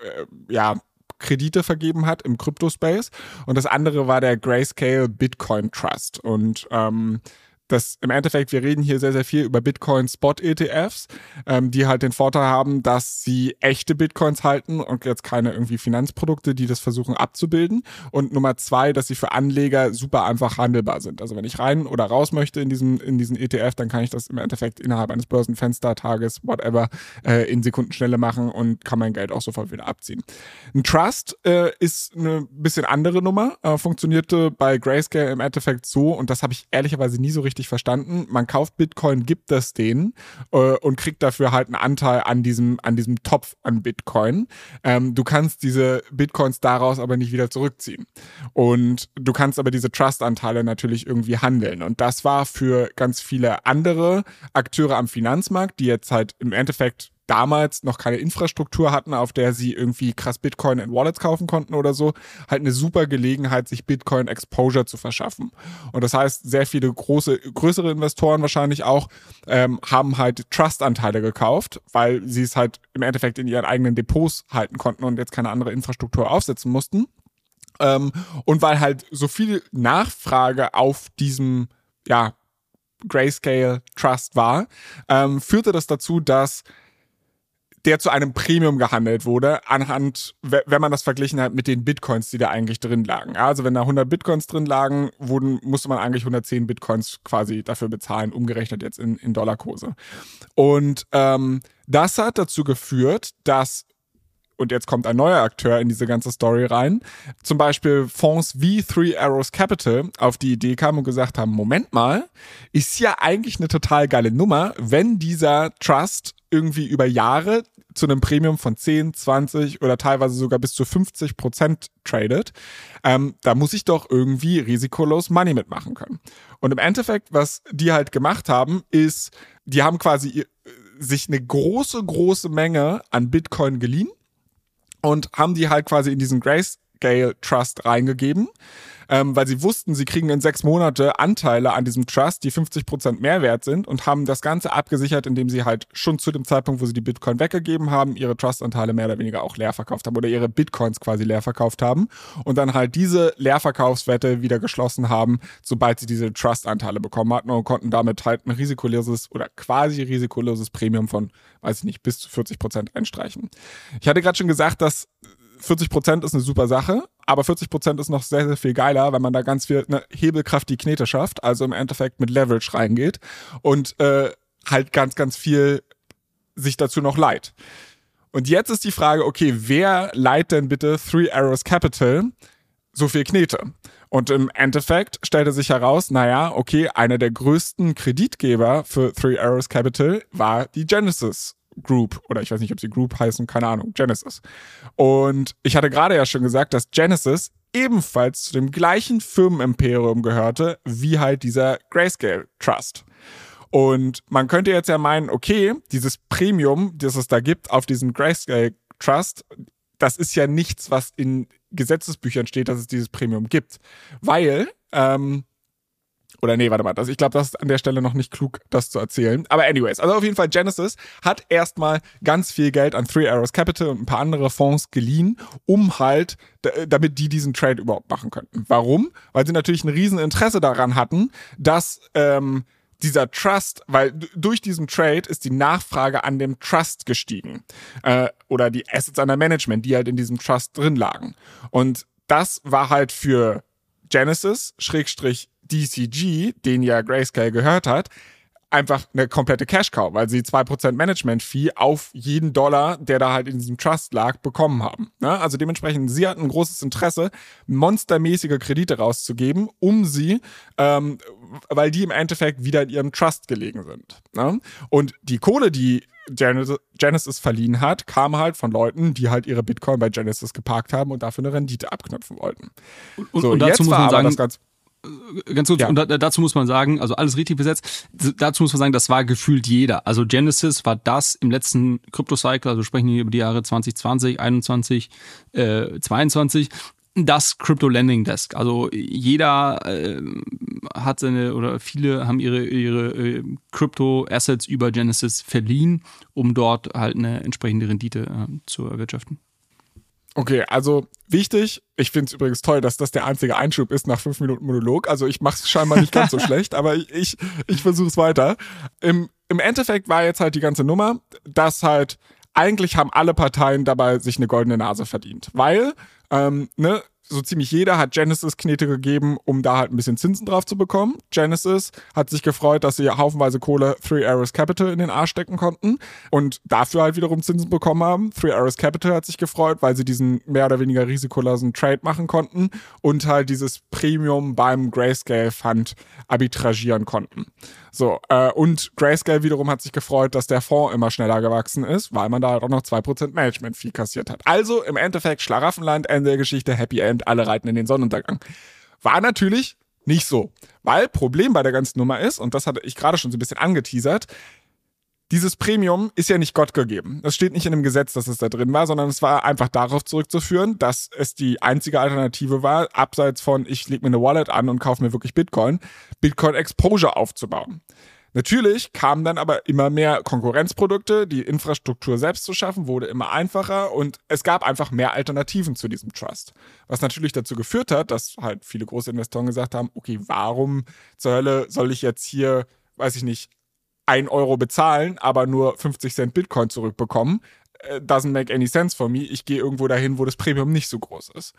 ja Kredite vergeben hat im Crypto-Space. Und das andere war der Grayscale Bitcoin Trust. Und ähm, das im Endeffekt, wir reden hier sehr, sehr viel über Bitcoin Spot ETFs, ähm, die halt den Vorteil haben, dass sie echte Bitcoins halten und jetzt keine irgendwie Finanzprodukte, die das versuchen abzubilden. Und Nummer zwei, dass sie für Anleger super einfach handelbar sind. Also wenn ich rein oder raus möchte in diesen, in diesen ETF, dann kann ich das im Endeffekt innerhalb eines Börsenfenstertages, whatever, äh, in Sekundenschnelle machen und kann mein Geld auch sofort wieder abziehen. Ein Trust äh, ist eine bisschen andere Nummer, äh, funktionierte bei Grayscale im Endeffekt so und das habe ich ehrlicherweise nie so richtig richtig verstanden. Man kauft Bitcoin, gibt das denen äh, und kriegt dafür halt einen Anteil an diesem, an diesem Topf an Bitcoin. Ähm, du kannst diese Bitcoins daraus aber nicht wieder zurückziehen. Und du kannst aber diese Trust-Anteile natürlich irgendwie handeln. Und das war für ganz viele andere Akteure am Finanzmarkt, die jetzt halt im Endeffekt damals noch keine Infrastruktur hatten, auf der sie irgendwie krass Bitcoin in Wallets kaufen konnten oder so, halt eine super Gelegenheit, sich Bitcoin Exposure zu verschaffen. Und das heißt, sehr viele große, größere Investoren wahrscheinlich auch ähm, haben halt Trust-Anteile gekauft, weil sie es halt im Endeffekt in ihren eigenen Depots halten konnten und jetzt keine andere Infrastruktur aufsetzen mussten. Ähm, und weil halt so viel Nachfrage auf diesem, ja, Grayscale Trust war, ähm, führte das dazu, dass der zu einem Premium gehandelt wurde, anhand, wenn man das verglichen hat mit den Bitcoins, die da eigentlich drin lagen. Also wenn da 100 Bitcoins drin lagen, wurden, musste man eigentlich 110 Bitcoins quasi dafür bezahlen, umgerechnet jetzt in, in Dollarkurse. Und ähm, das hat dazu geführt, dass und jetzt kommt ein neuer Akteur in diese ganze Story rein, zum Beispiel Fonds wie Three Arrows Capital auf die Idee kamen und gesagt haben, Moment mal, ist ja eigentlich eine total geile Nummer, wenn dieser Trust irgendwie über Jahre zu einem Premium von 10, 20 oder teilweise sogar bis zu 50 Prozent tradet, ähm, da muss ich doch irgendwie risikolos Money mitmachen können. Und im Endeffekt, was die halt gemacht haben, ist, die haben quasi sich eine große, große Menge an Bitcoin geliehen und haben die halt quasi in diesen Grayscale Trust reingegeben ähm, weil sie wussten, sie kriegen in sechs Monate Anteile an diesem Trust, die 50 Prozent mehr wert sind und haben das Ganze abgesichert, indem sie halt schon zu dem Zeitpunkt, wo sie die Bitcoin weggegeben haben, ihre Trust-Anteile mehr oder weniger auch leer verkauft haben oder ihre Bitcoins quasi leer verkauft haben und dann halt diese Leerverkaufswette wieder geschlossen haben, sobald sie diese Trust-Anteile bekommen hatten und konnten damit halt ein risikoloses oder quasi risikoloses Premium von, weiß ich nicht, bis zu 40 Prozent einstreichen. Ich hatte gerade schon gesagt, dass 40 Prozent ist eine super Sache, aber 40 Prozent ist noch sehr, sehr viel geiler, wenn man da ganz viel eine Hebelkraft die Knete schafft, also im Endeffekt mit Leverage reingeht und äh, halt ganz, ganz viel sich dazu noch leiht. Und jetzt ist die Frage, okay, wer leiht denn bitte Three Arrows Capital so viel Knete? Und im Endeffekt stellte sich heraus, naja, okay, einer der größten Kreditgeber für Three Arrows Capital war die Genesis Group oder ich weiß nicht, ob sie Group heißen, keine Ahnung, Genesis. Und ich hatte gerade ja schon gesagt, dass Genesis ebenfalls zu dem gleichen Firmenimperium gehörte wie halt dieser Grayscale Trust. Und man könnte jetzt ja meinen, okay, dieses Premium, das es da gibt auf diesen Grayscale Trust, das ist ja nichts, was in Gesetzesbüchern steht, dass es dieses Premium gibt. Weil ähm, oder nee, warte mal, das, ich glaube, das ist an der Stelle noch nicht klug, das zu erzählen. Aber anyways, also auf jeden Fall Genesis hat erstmal ganz viel Geld an Three Arrows Capital und ein paar andere Fonds geliehen, um halt, damit die diesen Trade überhaupt machen könnten. Warum? Weil sie natürlich ein riesen Interesse daran hatten, dass ähm, dieser Trust, weil durch diesen Trade ist die Nachfrage an dem Trust gestiegen. Äh, oder die Assets under Management, die halt in diesem Trust drin lagen. Und das war halt für Genesis, Schrägstrich DCG, den ja Grayscale gehört hat, einfach eine komplette Cash-Cow, weil sie 2% Management-Fee auf jeden Dollar, der da halt in diesem Trust lag, bekommen haben. Ne? Also dementsprechend, sie hatten ein großes Interesse, monstermäßige Kredite rauszugeben, um sie, ähm, weil die im Endeffekt wieder in ihrem Trust gelegen sind. Ne? Und die Kohle, die Genesis verliehen hat, kam halt von Leuten, die halt ihre Bitcoin bei Genesis geparkt haben und dafür eine Rendite abknöpfen wollten. Und, so, und dazu muss man sagen, das ganz ganz kurz, ja. und dazu muss man sagen, also alles richtig besetzt, dazu muss man sagen, das war gefühlt jeder. Also Genesis war das im letzten Crypto-Cycle, also sprechen hier über die Jahre 2020, 21, äh, 22, das Crypto Lending Desk. Also jeder äh, hat seine oder viele haben ihre ihre äh, Crypto Assets über Genesis verliehen, um dort halt eine entsprechende Rendite äh, zu erwirtschaften. Okay, also wichtig, ich finde es übrigens toll, dass das der einzige Einschub ist nach fünf Minuten Monolog. Also ich mache es scheinbar nicht ganz so schlecht, aber ich, ich, ich versuche es weiter. Im, Im Endeffekt war jetzt halt die ganze Nummer, dass halt eigentlich haben alle Parteien dabei sich eine goldene Nase verdient. Weil, ähm, ne, so ziemlich jeder hat Genesis Knete gegeben, um da halt ein bisschen Zinsen drauf zu bekommen. Genesis hat sich gefreut, dass sie haufenweise Kohle Three Arrows Capital in den Arsch stecken konnten und dafür halt wiederum Zinsen bekommen haben. Three Arrows Capital hat sich gefreut, weil sie diesen mehr oder weniger risikolosen Trade machen konnten und halt dieses Premium beim Grayscale Fund arbitragieren konnten. So, äh, und Grayscale wiederum hat sich gefreut, dass der Fonds immer schneller gewachsen ist, weil man da halt auch noch 2% Management-Fee kassiert hat. Also im Endeffekt Schlaraffenland, Ende der Geschichte, Happy End, alle reiten in den Sonnenuntergang. War natürlich nicht so. Weil Problem bei der ganzen Nummer ist, und das hatte ich gerade schon so ein bisschen angeteasert, dieses Premium ist ja nicht Gott gegeben. Es steht nicht in dem Gesetz, dass es da drin war, sondern es war einfach darauf zurückzuführen, dass es die einzige Alternative war, abseits von ich lege mir eine Wallet an und kaufe mir wirklich Bitcoin, Bitcoin Exposure aufzubauen. Natürlich kamen dann aber immer mehr Konkurrenzprodukte, die Infrastruktur selbst zu schaffen, wurde immer einfacher und es gab einfach mehr Alternativen zu diesem Trust. Was natürlich dazu geführt hat, dass halt viele große Investoren gesagt haben, okay, warum zur Hölle soll ich jetzt hier, weiß ich nicht, 1 Euro bezahlen, aber nur 50 Cent Bitcoin zurückbekommen. Äh, doesn't make any sense for me. Ich gehe irgendwo dahin, wo das Premium nicht so groß ist.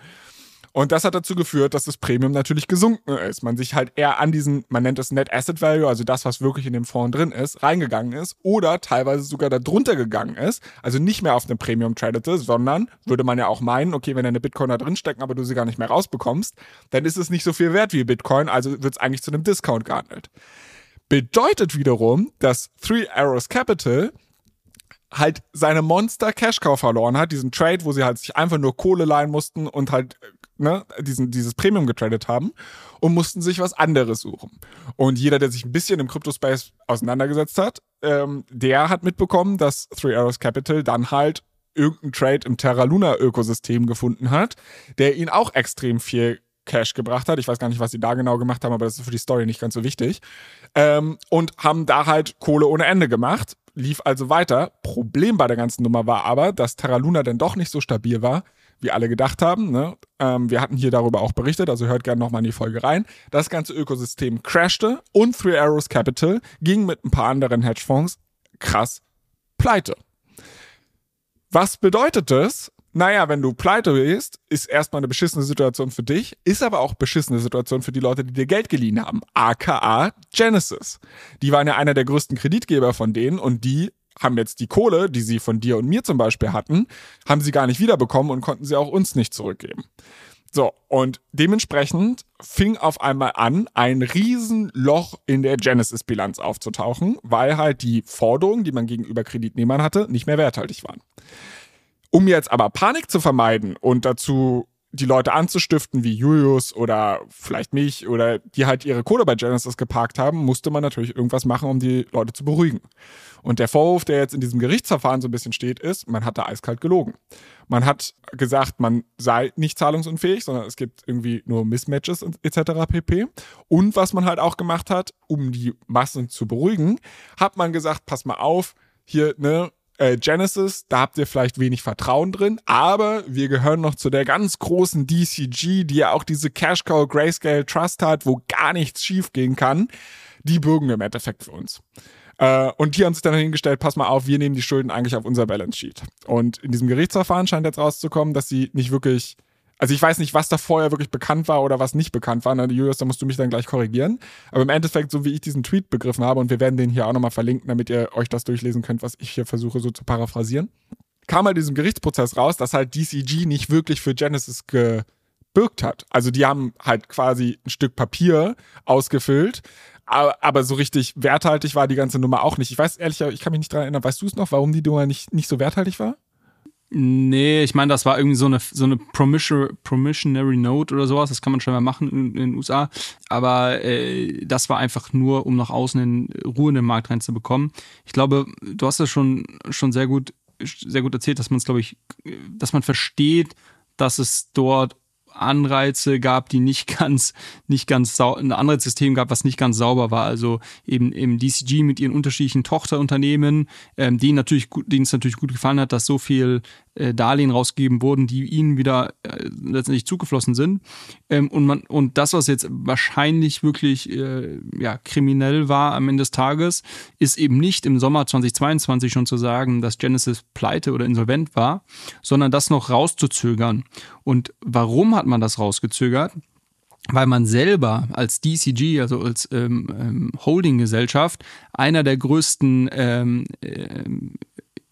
Und das hat dazu geführt, dass das Premium natürlich gesunken ist. Man sich halt eher an diesen, man nennt es Net Asset Value, also das, was wirklich in dem Fonds drin ist, reingegangen ist oder teilweise sogar darunter gegangen ist. Also nicht mehr auf dem Premium tradete, sondern würde man ja auch meinen, okay, wenn deine Bitcoin da drin stecken, aber du sie gar nicht mehr rausbekommst, dann ist es nicht so viel wert wie Bitcoin, also wird es eigentlich zu einem Discount gehandelt. Bedeutet wiederum, dass Three Arrows Capital halt seine Monster Cash Cow verloren hat, diesen Trade, wo sie halt sich einfach nur Kohle leihen mussten und halt ne, diesen, dieses Premium getradet haben und mussten sich was anderes suchen. Und jeder, der sich ein bisschen im Crypto-Space auseinandergesetzt hat, ähm, der hat mitbekommen, dass Three Arrows Capital dann halt irgendeinen Trade im Terra Luna Ökosystem gefunden hat, der ihn auch extrem viel Cash gebracht hat. Ich weiß gar nicht, was sie da genau gemacht haben, aber das ist für die Story nicht ganz so wichtig. Ähm, und haben da halt Kohle ohne Ende gemacht. Lief also weiter. Problem bei der ganzen Nummer war aber, dass Terra Luna dann doch nicht so stabil war, wie alle gedacht haben. Ne? Ähm, wir hatten hier darüber auch berichtet, also hört gerne nochmal in die Folge rein. Das ganze Ökosystem crashte und Three Arrows Capital ging mit ein paar anderen Hedgefonds krass pleite. Was bedeutet das? Naja, wenn du pleite bist, ist erstmal eine beschissene Situation für dich, ist aber auch beschissene Situation für die Leute, die dir Geld geliehen haben. AKA Genesis. Die waren ja einer der größten Kreditgeber von denen und die haben jetzt die Kohle, die sie von dir und mir zum Beispiel hatten, haben sie gar nicht wiederbekommen und konnten sie auch uns nicht zurückgeben. So, und dementsprechend fing auf einmal an, ein Riesenloch in der Genesis-Bilanz aufzutauchen, weil halt die Forderungen, die man gegenüber Kreditnehmern hatte, nicht mehr werthaltig waren. Um jetzt aber Panik zu vermeiden und dazu die Leute anzustiften, wie Julius oder vielleicht mich oder die halt ihre Kohle bei Genesis geparkt haben, musste man natürlich irgendwas machen, um die Leute zu beruhigen. Und der Vorwurf, der jetzt in diesem Gerichtsverfahren so ein bisschen steht, ist, man hat da eiskalt gelogen. Man hat gesagt, man sei nicht zahlungsunfähig, sondern es gibt irgendwie nur Mismatches etc. pp. Und was man halt auch gemacht hat, um die Massen zu beruhigen, hat man gesagt, pass mal auf, hier, ne, äh, Genesis, da habt ihr vielleicht wenig Vertrauen drin, aber wir gehören noch zu der ganz großen DCG, die ja auch diese Cash Cow Grayscale Trust hat, wo gar nichts schief gehen kann. Die bürgen im Endeffekt für uns. Äh, und die haben sich dann hingestellt, pass mal auf, wir nehmen die Schulden eigentlich auf unser Balance Sheet. Und in diesem Gerichtsverfahren scheint jetzt rauszukommen, dass sie nicht wirklich also ich weiß nicht, was da vorher wirklich bekannt war oder was nicht bekannt war. Ne? Julius, da musst du mich dann gleich korrigieren. Aber im Endeffekt, so wie ich diesen Tweet begriffen habe, und wir werden den hier auch nochmal verlinken, damit ihr euch das durchlesen könnt, was ich hier versuche so zu paraphrasieren, kam halt diesem Gerichtsprozess raus, dass halt DCG nicht wirklich für Genesis gebürgt hat. Also die haben halt quasi ein Stück Papier ausgefüllt, aber, aber so richtig werthaltig war die ganze Nummer auch nicht. Ich weiß ehrlich, ich kann mich nicht daran erinnern, weißt du es noch, warum die Nummer nicht, nicht so werthaltig war? Nee, ich meine, das war irgendwie so eine, so eine Promissionary Note oder sowas. Das kann man schon mal machen in, in den USA. Aber äh, das war einfach nur, um nach außen in Ruhe in den Markt reinzubekommen. Ich glaube, du hast das schon, schon sehr gut, sehr gut erzählt, dass man es, glaube ich, dass man versteht, dass es dort Anreize gab, die nicht ganz, nicht ganz ein anderes System gab, was nicht ganz sauber war. Also eben im DCG mit ihren unterschiedlichen Tochterunternehmen, ähm, denen natürlich denen es natürlich gut gefallen hat, dass so viel äh, Darlehen rausgegeben wurden, die ihnen wieder äh, letztendlich zugeflossen sind. Ähm, und man und das, was jetzt wahrscheinlich wirklich äh, ja kriminell war am Ende des Tages, ist eben nicht im Sommer 2022 schon zu sagen, dass Genesis pleite oder insolvent war, sondern das noch rauszuzögern. Und warum hat man das rausgezögert? weil man selber als DCG, also als ähm, ähm, Holdinggesellschaft, einer der größten ähm, ähm,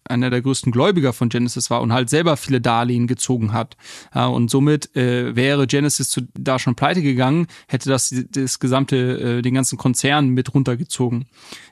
einer der größten Gläubiger von Genesis war und halt selber viele Darlehen gezogen hat. Ja, und somit äh, wäre Genesis zu, da schon pleite gegangen, hätte das das gesamte, äh, den ganzen Konzern mit runtergezogen.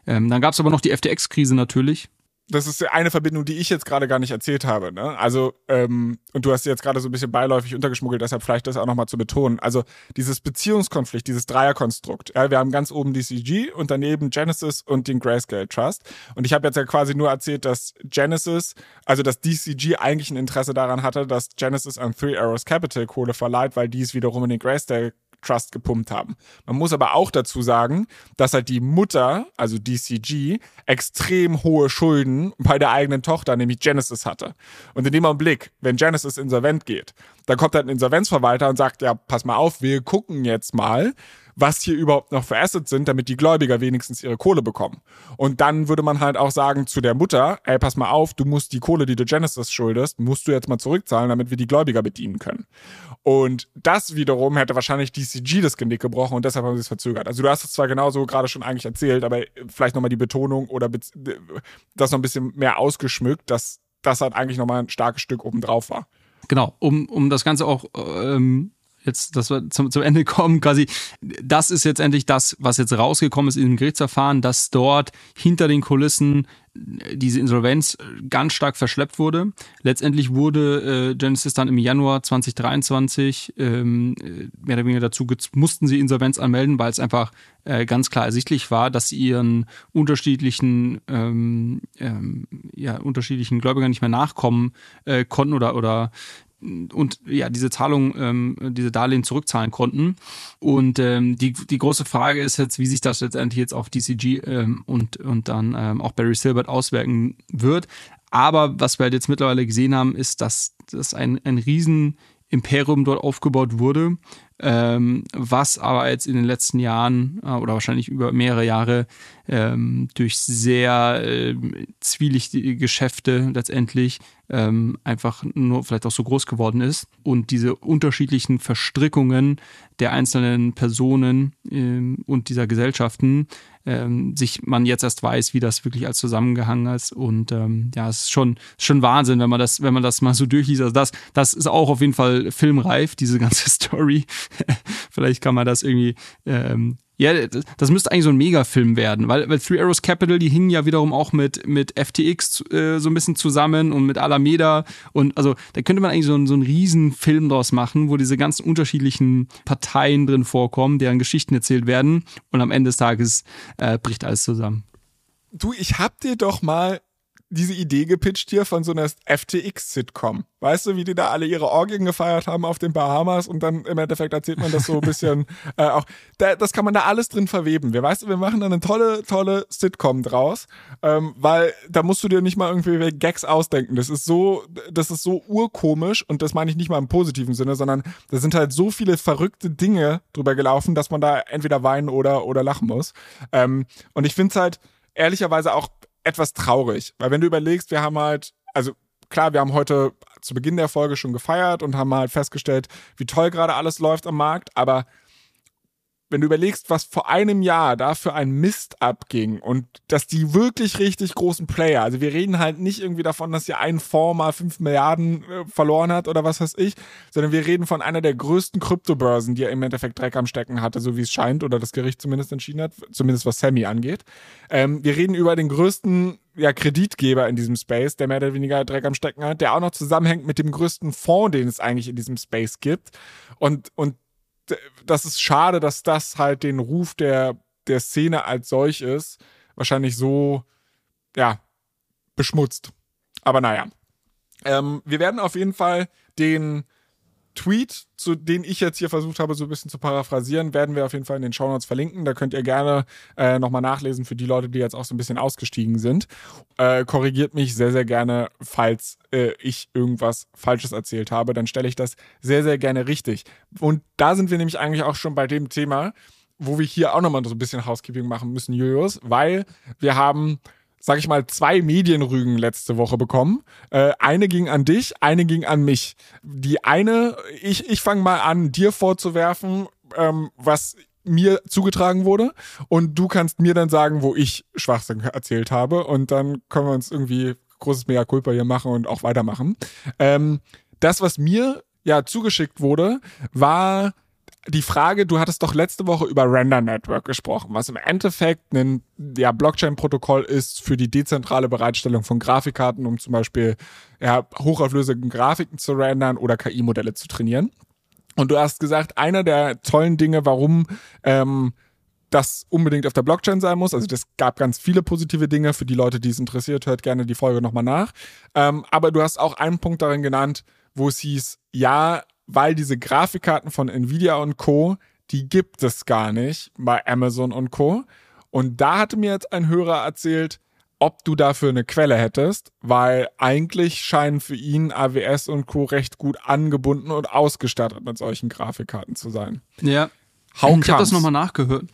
Ähm, dann gab es aber noch die FTX-Krise natürlich, das ist eine Verbindung, die ich jetzt gerade gar nicht erzählt habe. Ne? Also, ähm, und du hast sie jetzt gerade so ein bisschen beiläufig untergeschmuggelt, deshalb vielleicht das auch nochmal zu betonen. Also, dieses Beziehungskonflikt, dieses Dreierkonstrukt. Ja, wir haben ganz oben DCG und daneben Genesis und den Grayscale Trust. Und ich habe jetzt ja quasi nur erzählt, dass Genesis, also dass DCG eigentlich ein Interesse daran hatte, dass Genesis an Three Arrows Capital Kohle verleiht, weil die es wiederum in den Grayscale Trust gepumpt haben. Man muss aber auch dazu sagen, dass halt die Mutter, also DCG, extrem hohe Schulden bei der eigenen Tochter, nämlich Genesis hatte. Und in dem Augenblick, wenn Genesis insolvent geht, dann kommt halt ein Insolvenzverwalter und sagt, ja, pass mal auf, wir gucken jetzt mal, was hier überhaupt noch für Assets sind, damit die Gläubiger wenigstens ihre Kohle bekommen. Und dann würde man halt auch sagen zu der Mutter, ey, pass mal auf, du musst die Kohle, die du Genesis schuldest, musst du jetzt mal zurückzahlen, damit wir die Gläubiger bedienen können. Und das wiederum hätte wahrscheinlich DCG das Genick gebrochen und deshalb haben sie es verzögert. Also du hast es zwar genauso gerade schon eigentlich erzählt, aber vielleicht nochmal die Betonung oder das noch ein bisschen mehr ausgeschmückt, dass das halt eigentlich nochmal ein starkes Stück obendrauf war. Genau, um, um das Ganze auch ähm, jetzt, dass wir zum, zum Ende kommen, quasi, das ist jetzt endlich das, was jetzt rausgekommen ist in dem Gerichtsverfahren, dass dort hinter den Kulissen diese Insolvenz ganz stark verschleppt wurde. Letztendlich wurde äh, Genesis dann im Januar 2023 ähm, mehr oder weniger dazu mussten sie Insolvenz anmelden, weil es einfach äh, ganz klar ersichtlich war, dass sie ihren unterschiedlichen ähm, ähm, ja, unterschiedlichen Gläubigern nicht mehr nachkommen äh, konnten oder oder und ja, diese Zahlung, ähm, diese Darlehen zurückzahlen konnten. Und ähm, die, die große Frage ist jetzt, wie sich das letztendlich jetzt auf DCG ähm, und, und dann ähm, auch Barry Silbert auswirken wird. Aber was wir halt jetzt mittlerweile gesehen haben, ist, dass das ein, ein riesen Imperium dort aufgebaut wurde, ähm, was aber jetzt in den letzten Jahren äh, oder wahrscheinlich über mehrere Jahre ähm, durch sehr äh, zwielichtige Geschäfte letztendlich ähm, einfach nur vielleicht auch so groß geworden ist und diese unterschiedlichen Verstrickungen der einzelnen Personen ähm, und dieser Gesellschaften ähm, sich man jetzt erst weiß, wie das wirklich als zusammengehangen ist und ähm, ja, es ist schon schon Wahnsinn, wenn man das wenn man das mal so durchliest. Also das das ist auch auf jeden Fall filmreif diese ganze Story. Vielleicht kann man das irgendwie ähm, ja, das müsste eigentlich so ein Megafilm werden, weil, weil Three Arrows Capital, die hingen ja wiederum auch mit, mit FTX äh, so ein bisschen zusammen und mit Alameda. Und also da könnte man eigentlich so, so einen riesen Film draus machen, wo diese ganzen unterschiedlichen Parteien drin vorkommen, deren Geschichten erzählt werden. Und am Ende des Tages äh, bricht alles zusammen. Du, ich hab dir doch mal diese Idee gepitcht hier von so einer FTX-Sitcom. Weißt du, wie die da alle ihre Orgien gefeiert haben auf den Bahamas und dann im Endeffekt erzählt man das so ein bisschen äh, auch. Da, das kann man da alles drin verweben. Wir weißt du, wir machen da eine tolle, tolle Sitcom draus, ähm, weil da musst du dir nicht mal irgendwie Gags ausdenken. Das ist so, das ist so urkomisch und das meine ich nicht mal im positiven Sinne, sondern da sind halt so viele verrückte Dinge drüber gelaufen, dass man da entweder weinen oder oder lachen muss. Ähm, und ich finde es halt ehrlicherweise auch etwas traurig, weil wenn du überlegst, wir haben halt, also klar, wir haben heute zu Beginn der Folge schon gefeiert und haben halt festgestellt, wie toll gerade alles läuft am Markt, aber wenn du überlegst, was vor einem Jahr da für ein Mist abging und dass die wirklich richtig großen Player, also wir reden halt nicht irgendwie davon, dass hier ein Fonds mal 5 Milliarden äh, verloren hat oder was weiß ich, sondern wir reden von einer der größten Kryptobörsen, die er im Endeffekt Dreck am Stecken hatte, so wie es scheint oder das Gericht zumindest entschieden hat, zumindest was Sammy angeht. Ähm, wir reden über den größten ja, Kreditgeber in diesem Space, der mehr oder weniger Dreck am Stecken hat, der auch noch zusammenhängt mit dem größten Fonds, den es eigentlich in diesem Space gibt. Und, und das ist schade, dass das halt den Ruf der, der Szene als solches wahrscheinlich so, ja, beschmutzt. Aber naja. Ähm, wir werden auf jeden Fall den Tweet, zu den ich jetzt hier versucht habe, so ein bisschen zu paraphrasieren, werden wir auf jeden Fall in den Shownotes verlinken. Da könnt ihr gerne äh, nochmal nachlesen für die Leute, die jetzt auch so ein bisschen ausgestiegen sind. Äh, korrigiert mich sehr, sehr gerne, falls äh, ich irgendwas Falsches erzählt habe. Dann stelle ich das sehr, sehr gerne richtig. Und da sind wir nämlich eigentlich auch schon bei dem Thema, wo wir hier auch nochmal so ein bisschen Housekeeping machen müssen, Julius, weil wir haben sag ich mal, zwei Medienrügen letzte Woche bekommen. Äh, eine ging an dich, eine ging an mich. Die eine, ich, ich fange mal an, dir vorzuwerfen, ähm, was mir zugetragen wurde und du kannst mir dann sagen, wo ich Schwachsinn erzählt habe und dann können wir uns irgendwie großes Mea Culpa hier machen und auch weitermachen. Ähm, das, was mir ja zugeschickt wurde, war die Frage, du hattest doch letzte Woche über Render Network gesprochen, was im Endeffekt ein ja, Blockchain-Protokoll ist für die dezentrale Bereitstellung von Grafikkarten, um zum Beispiel ja, hochauflösige Grafiken zu rendern oder KI-Modelle zu trainieren. Und du hast gesagt, einer der tollen Dinge, warum ähm, das unbedingt auf der Blockchain sein muss. Also das gab ganz viele positive Dinge. Für die Leute, die es interessiert, hört gerne die Folge nochmal nach. Ähm, aber du hast auch einen Punkt darin genannt, wo es hieß, ja, weil diese Grafikkarten von Nvidia und Co., die gibt es gar nicht bei Amazon und Co. Und da hatte mir jetzt ein Hörer erzählt, ob du dafür eine Quelle hättest, weil eigentlich scheinen für ihn AWS und Co. recht gut angebunden und ausgestattet mit solchen Grafikkarten zu sein. Ja. How ich habe das nochmal nachgehört.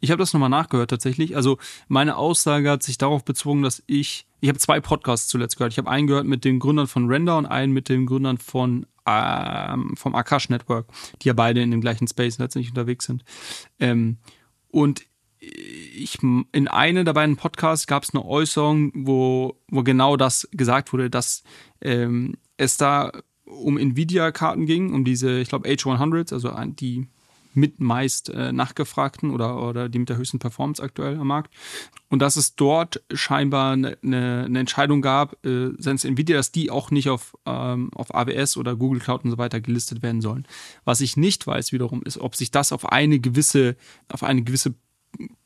Ich habe das nochmal nachgehört tatsächlich. Also meine Aussage hat sich darauf bezogen, dass ich, ich habe zwei Podcasts zuletzt gehört. Ich habe einen gehört mit den Gründern von Render und einen mit den Gründern von ähm, vom Akash Network, die ja beide in dem gleichen Space letztendlich unterwegs sind. Ähm, und ich, in einem der beiden Podcasts gab es eine Äußerung, wo, wo genau das gesagt wurde, dass ähm, es da um Nvidia-Karten ging, um diese, ich glaube, H100s, also die mit meist äh, nachgefragten oder, oder die mit der höchsten Performance aktuell am Markt. Und dass es dort scheinbar eine, eine, eine Entscheidung gab, äh, seitens Nvidia, dass die auch nicht auf, ähm, auf AWS oder Google Cloud und so weiter gelistet werden sollen. Was ich nicht weiß wiederum ist, ob sich das auf eine gewisse, auf eine gewisse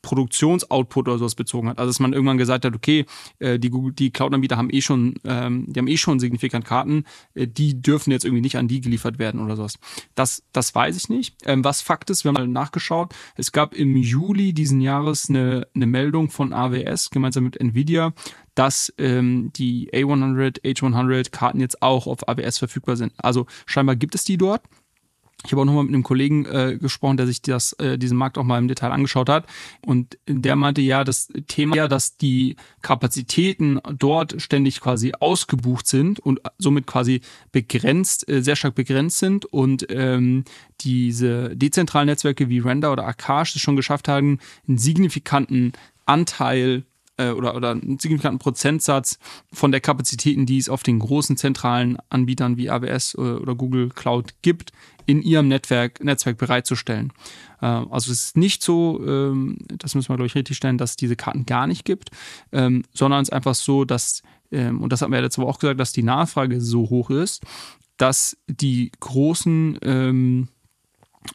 Produktionsoutput oder sowas bezogen hat. Also dass man irgendwann gesagt hat, okay, äh, die, die Cloud-Anbieter haben eh schon, ähm, die haben eh schon signifikant Karten, äh, die dürfen jetzt irgendwie nicht an die geliefert werden oder sowas. Das, das weiß ich nicht. Ähm, was Fakt ist, wir haben mal nachgeschaut, es gab im Juli diesen Jahres eine, eine Meldung von AWS gemeinsam mit Nvidia, dass ähm, die A100, H100 Karten jetzt auch auf AWS verfügbar sind. Also scheinbar gibt es die dort. Ich habe auch nochmal mit einem Kollegen äh, gesprochen, der sich das, äh, diesen Markt auch mal im Detail angeschaut hat. Und der meinte ja, das Thema ja, dass die Kapazitäten dort ständig quasi ausgebucht sind und somit quasi begrenzt, äh, sehr stark begrenzt sind und ähm, diese dezentralen Netzwerke wie Render oder Akash es schon geschafft haben, einen signifikanten Anteil äh, oder, oder einen signifikanten Prozentsatz von der Kapazitäten, die es auf den großen zentralen Anbietern wie AWS oder, äh, oder Google Cloud gibt, in ihrem Netzwerk, Netzwerk bereitzustellen. Äh, also es ist nicht so, ähm, das müssen wir, glaube ich, richtig stellen, dass es diese Karten gar nicht gibt, ähm, sondern es ist einfach so, dass, ähm, und das haben wir ja letzte Woche auch gesagt, dass die Nachfrage so hoch ist, dass die großen ähm,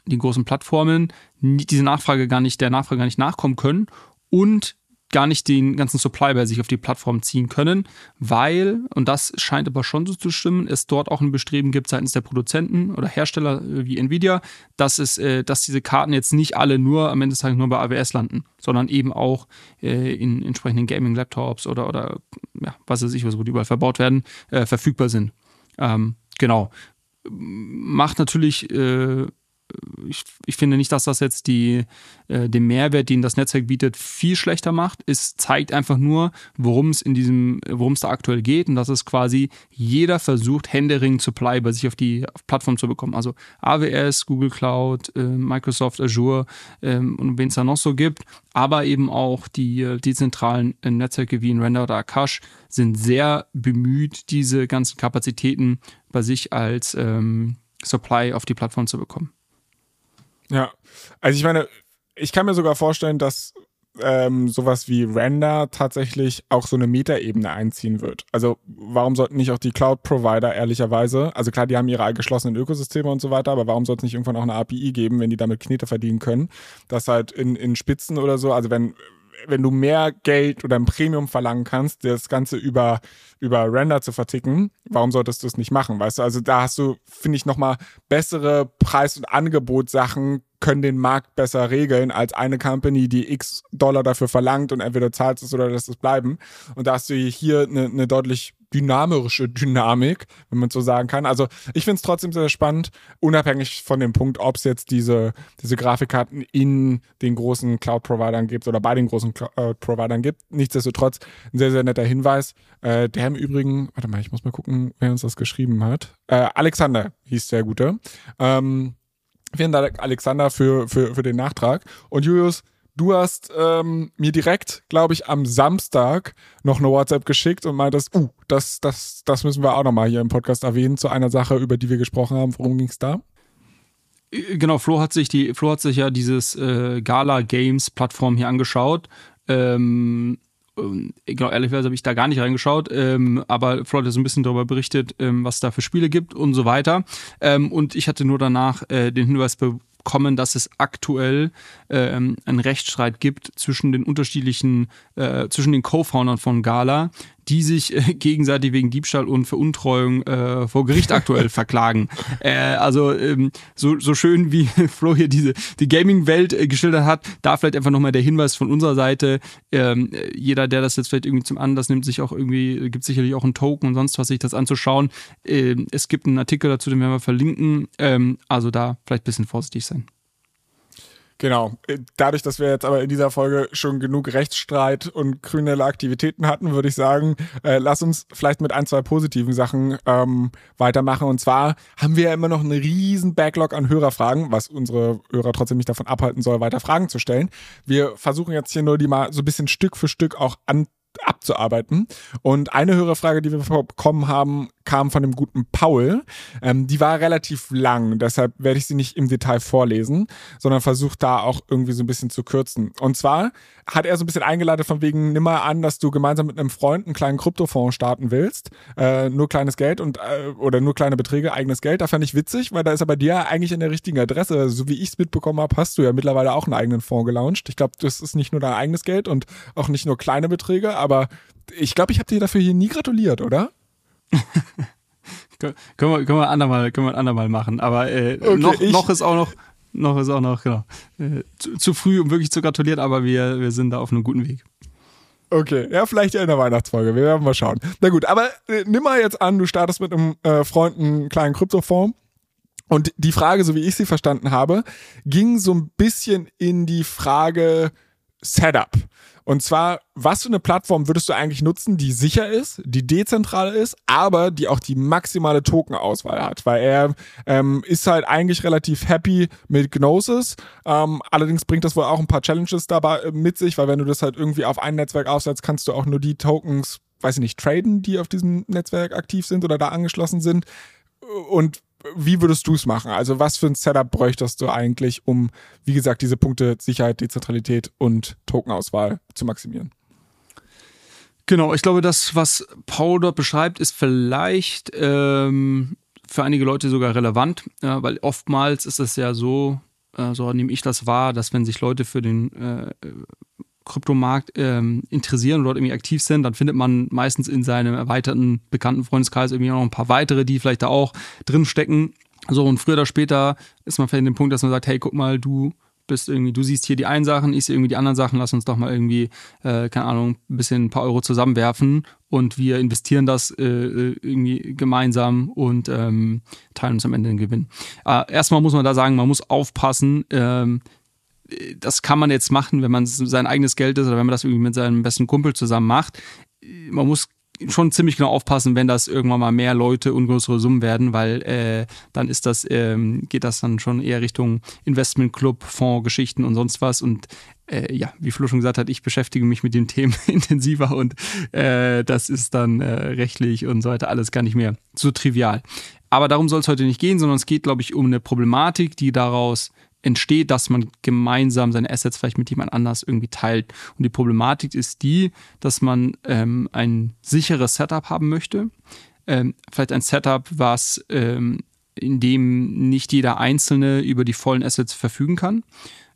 die großen Plattformen diese Nachfrage gar nicht, der Nachfrage gar nicht nachkommen können und gar nicht den ganzen Supply bei sich auf die Plattform ziehen können, weil, und das scheint aber schon so zu stimmen, es dort auch ein Bestreben gibt seitens der Produzenten oder Hersteller äh, wie Nvidia, dass es, äh, dass diese Karten jetzt nicht alle nur am Ende des Tages nur bei AWS landen, sondern eben auch äh, in entsprechenden Gaming-Laptops oder, oder ja, was weiß ich, was wo die überall verbaut werden, äh, verfügbar sind. Ähm, genau. Macht natürlich äh, ich, ich finde nicht, dass das jetzt die, äh, den Mehrwert, den das Netzwerk bietet, viel schlechter macht. Es zeigt einfach nur, worum es in diesem, worum es da aktuell geht und dass es quasi jeder versucht, Händering Supply bei sich auf die Plattform zu bekommen. Also AWS, Google Cloud, äh, Microsoft Azure ähm, und wen es da noch so gibt, aber eben auch die, äh, die zentralen äh, Netzwerke wie in Render oder Akash sind sehr bemüht, diese ganzen Kapazitäten bei sich als ähm, Supply auf die Plattform zu bekommen. Ja, also ich meine, ich kann mir sogar vorstellen, dass ähm, sowas wie Render tatsächlich auch so eine Metaebene einziehen wird. Also warum sollten nicht auch die Cloud-Provider ehrlicherweise, also klar, die haben ihre geschlossenen Ökosysteme und so weiter, aber warum soll es nicht irgendwann auch eine API geben, wenn die damit Knete verdienen können, dass halt in, in Spitzen oder so, also wenn wenn du mehr Geld oder ein Premium verlangen kannst, das Ganze über, über Render zu verticken, warum solltest du es nicht machen? Weißt du, also da hast du, finde ich, nochmal bessere Preis- und Angebotssachen können den Markt besser regeln als eine Company, die x Dollar dafür verlangt und entweder zahlt es oder lässt es bleiben. Und da hast du hier eine, eine deutlich dynamische Dynamik, wenn man so sagen kann. Also ich finde es trotzdem sehr spannend, unabhängig von dem Punkt, ob es jetzt diese, diese Grafikkarten in den großen Cloud-Providern gibt oder bei den großen Cloud-Providern gibt. Nichtsdestotrotz ein sehr, sehr netter Hinweis. Äh, der im Übrigen, warte mal, ich muss mal gucken, wer uns das geschrieben hat. Äh, Alexander hieß der Gute. Ähm, vielen Dank, Alexander, für, für, für den Nachtrag. Und Julius, du hast ähm, mir direkt, glaube ich, am Samstag noch eine WhatsApp geschickt und meintest, uh, das, das, das müssen wir auch nochmal hier im Podcast erwähnen zu einer Sache, über die wir gesprochen haben. Worum ging es da? Äh, genau, Flo hat sich die, Flo hat sich ja dieses äh, Gala Games Plattform hier angeschaut. Ähm, genau, ehrlicherweise habe ich da gar nicht reingeschaut, ähm, aber Flo hat so ein bisschen darüber berichtet, ähm, was da für Spiele gibt und so weiter. Ähm, und ich hatte nur danach äh, den Hinweis be kommen, dass es aktuell ähm, einen Rechtsstreit gibt zwischen den unterschiedlichen, äh, zwischen den Co-Foundern von Gala, die sich äh, gegenseitig wegen Diebstahl und Veruntreuung äh, vor Gericht aktuell verklagen. Äh, also ähm, so, so schön wie Flo hier diese die Gaming-Welt äh, geschildert hat, da vielleicht einfach nochmal der Hinweis von unserer Seite. Ähm, jeder, der das jetzt vielleicht irgendwie zum Anlass nimmt, sich auch irgendwie, gibt sicherlich auch einen Token und sonst was, sich das anzuschauen. Ähm, es gibt einen Artikel dazu, den werden wir verlinken. Ähm, also da vielleicht ein bisschen vorsichtig sein. Genau. Dadurch, dass wir jetzt aber in dieser Folge schon genug Rechtsstreit und kriminelle Aktivitäten hatten, würde ich sagen, äh, lass uns vielleicht mit ein, zwei positiven Sachen ähm, weitermachen. Und zwar haben wir ja immer noch einen riesen Backlog an Hörerfragen, was unsere Hörer trotzdem nicht davon abhalten soll, weiter Fragen zu stellen. Wir versuchen jetzt hier nur die mal so ein bisschen Stück für Stück auch an abzuarbeiten. Und eine Hörerfrage, die wir bekommen haben, kam von dem guten Paul. Ähm, die war relativ lang, deshalb werde ich sie nicht im Detail vorlesen, sondern versuche da auch irgendwie so ein bisschen zu kürzen. Und zwar hat er so ein bisschen eingeleitet von wegen, nimm mal an, dass du gemeinsam mit einem Freund einen kleinen Kryptofonds starten willst. Äh, nur kleines Geld und äh, oder nur kleine Beträge, eigenes Geld. Da fand ich witzig, weil da ist er bei dir eigentlich in der richtigen Adresse. So wie ich es mitbekommen habe, hast du ja mittlerweile auch einen eigenen Fonds gelauncht. Ich glaube, das ist nicht nur dein eigenes Geld und auch nicht nur kleine Beträge, aber ich glaube, ich habe dir dafür hier nie gratuliert, oder? können, wir, können wir andermal, können wir andermal machen. Aber äh, okay, noch, noch ist auch noch, noch ist auch noch, genau, äh, zu, zu, früh, um wirklich zu gratulieren, aber wir, wir sind da auf einem guten Weg. Okay, ja, vielleicht ja in der Weihnachtsfolge. Wir werden mal schauen. Na gut, aber äh, nimm mal jetzt an, du startest mit einem äh, Freund einen kleinen Kryptofonds. Und die Frage, so wie ich sie verstanden habe, ging so ein bisschen in die Frage Setup. Und zwar, was für eine Plattform würdest du eigentlich nutzen, die sicher ist, die dezentral ist, aber die auch die maximale Token-Auswahl hat? Weil er ähm, ist halt eigentlich relativ happy mit Gnosis. Ähm, allerdings bringt das wohl auch ein paar Challenges dabei äh, mit sich, weil wenn du das halt irgendwie auf ein Netzwerk aufsetzt, kannst du auch nur die Tokens, weiß ich nicht, traden, die auf diesem Netzwerk aktiv sind oder da angeschlossen sind. Und wie würdest du es machen? Also was für ein Setup bräuchtest du eigentlich, um, wie gesagt, diese Punkte Sicherheit, Dezentralität und Tokenauswahl zu maximieren? Genau, ich glaube, das, was Paul dort beschreibt, ist vielleicht ähm, für einige Leute sogar relevant, ja, weil oftmals ist es ja so, äh, so nehme ich das wahr, dass wenn sich Leute für den äh, Kryptomarkt ähm, interessieren oder dort irgendwie aktiv sind, dann findet man meistens in seinem erweiterten bekannten Freundeskreis irgendwie noch ein paar weitere, die vielleicht da auch drin stecken. So, und früher oder später ist man vielleicht in dem Punkt, dass man sagt, hey, guck mal, du bist irgendwie, du siehst hier die einen Sachen, ich sehe irgendwie die anderen Sachen, lass uns doch mal irgendwie, äh, keine Ahnung, ein bisschen ein paar Euro zusammenwerfen und wir investieren das äh, äh irgendwie gemeinsam und ähm, teilen uns am Ende den Gewinn. Äh, erstmal muss man da sagen, man muss aufpassen, ähm, das kann man jetzt machen, wenn man sein eigenes Geld ist oder wenn man das irgendwie mit seinem besten Kumpel zusammen macht. Man muss schon ziemlich genau aufpassen, wenn das irgendwann mal mehr Leute und größere Summen werden, weil äh, dann ist das, ähm, geht das dann schon eher Richtung Investmentclub, Fondsgeschichten und sonst was. Und äh, ja, wie Flo schon gesagt hat, ich beschäftige mich mit den Themen intensiver und äh, das ist dann äh, rechtlich und so weiter alles gar nicht mehr so trivial. Aber darum soll es heute nicht gehen, sondern es geht, glaube ich, um eine Problematik, die daraus entsteht, dass man gemeinsam seine Assets vielleicht mit jemand anders irgendwie teilt. Und die Problematik ist die, dass man ähm, ein sicheres Setup haben möchte. Ähm, vielleicht ein Setup, was ähm, in dem nicht jeder Einzelne über die vollen Assets verfügen kann.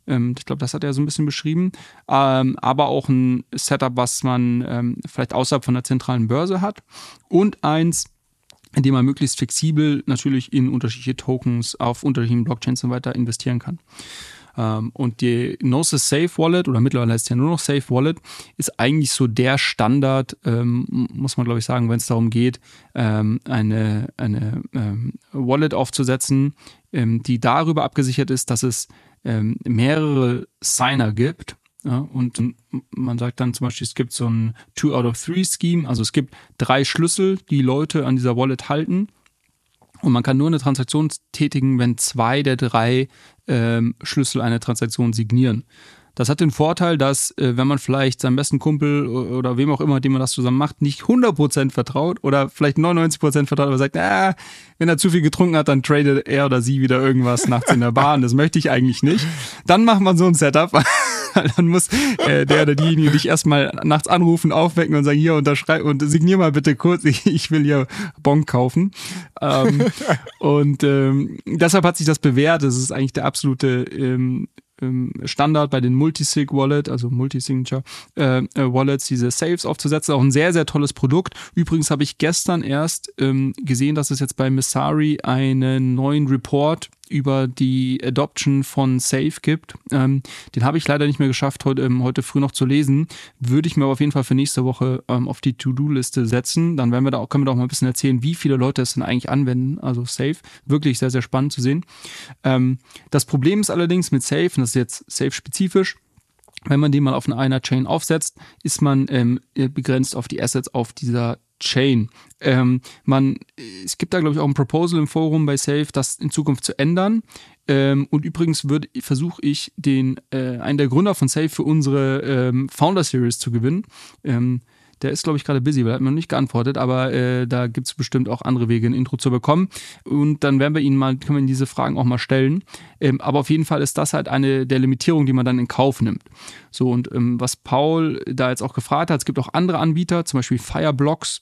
Ähm, ich glaube, das hat er so ein bisschen beschrieben. Ähm, aber auch ein Setup, was man ähm, vielleicht außerhalb von der zentralen Börse hat. Und eins, indem man möglichst flexibel natürlich in unterschiedliche Tokens auf unterschiedlichen Blockchains und weiter investieren kann. Ähm, und die Gnosis Safe Wallet oder mittlerweile heißt ja nur noch Safe Wallet ist eigentlich so der Standard, ähm, muss man glaube ich sagen, wenn es darum geht, ähm, eine, eine Wallet aufzusetzen, die darüber abgesichert ist, dass es mehrere Signer gibt ja, und man sagt dann zum Beispiel, es gibt so ein Two out of Three Scheme, also es gibt drei Schlüssel, die Leute an dieser Wallet halten. Und man kann nur eine Transaktion tätigen, wenn zwei der drei ähm, Schlüssel eine Transaktion signieren. Das hat den Vorteil, dass äh, wenn man vielleicht seinem besten Kumpel oder wem auch immer, dem man das zusammen macht, nicht 100% vertraut oder vielleicht 99% vertraut, aber sagt, ah, wenn er zu viel getrunken hat, dann tradet er oder sie wieder irgendwas nachts in der Bahn. Das möchte ich eigentlich nicht. Dann macht man so ein Setup. Dann muss äh, der oder diejenige dich erstmal nachts anrufen, aufwecken und sagen, hier unterschreib und signier mal bitte kurz, ich, ich will hier Bon kaufen. Ähm, und ähm, deshalb hat sich das bewährt. Das ist eigentlich der absolute ähm, ähm, Standard bei den Multisig Wallet, also Multisignature äh, äh, Wallets, diese Saves aufzusetzen. Auch ein sehr, sehr tolles Produkt. Übrigens habe ich gestern erst ähm, gesehen, dass es jetzt bei Messari einen neuen Report über die Adoption von Safe gibt. Ähm, den habe ich leider nicht mehr geschafft, heute, ähm, heute früh noch zu lesen. Würde ich mir aber auf jeden Fall für nächste Woche ähm, auf die To-Do-Liste setzen. Dann werden wir da auch, können wir da auch mal ein bisschen erzählen, wie viele Leute es denn eigentlich anwenden. Also Safe. Wirklich sehr, sehr spannend zu sehen. Ähm, das Problem ist allerdings mit Safe, und das ist jetzt Safe-spezifisch, wenn man den mal auf einer Chain aufsetzt, ist man ähm, begrenzt auf die Assets auf dieser Chain. Ähm, man, es gibt da, glaube ich, auch ein Proposal im Forum bei Safe, das in Zukunft zu ändern. Ähm, und übrigens versuche ich, den, äh, einen der Gründer von Safe für unsere ähm, Founder Series zu gewinnen. Ähm, der ist, glaube ich, gerade busy, weil er hat mir noch nicht geantwortet, aber äh, da gibt es bestimmt auch andere Wege, ein Intro zu bekommen. Und dann werden wir ihn mal, können wir ihn diese Fragen auch mal stellen. Ähm, aber auf jeden Fall ist das halt eine der Limitierungen, die man dann in Kauf nimmt. So, und ähm, was Paul da jetzt auch gefragt hat, es gibt auch andere Anbieter, zum Beispiel Fireblocks.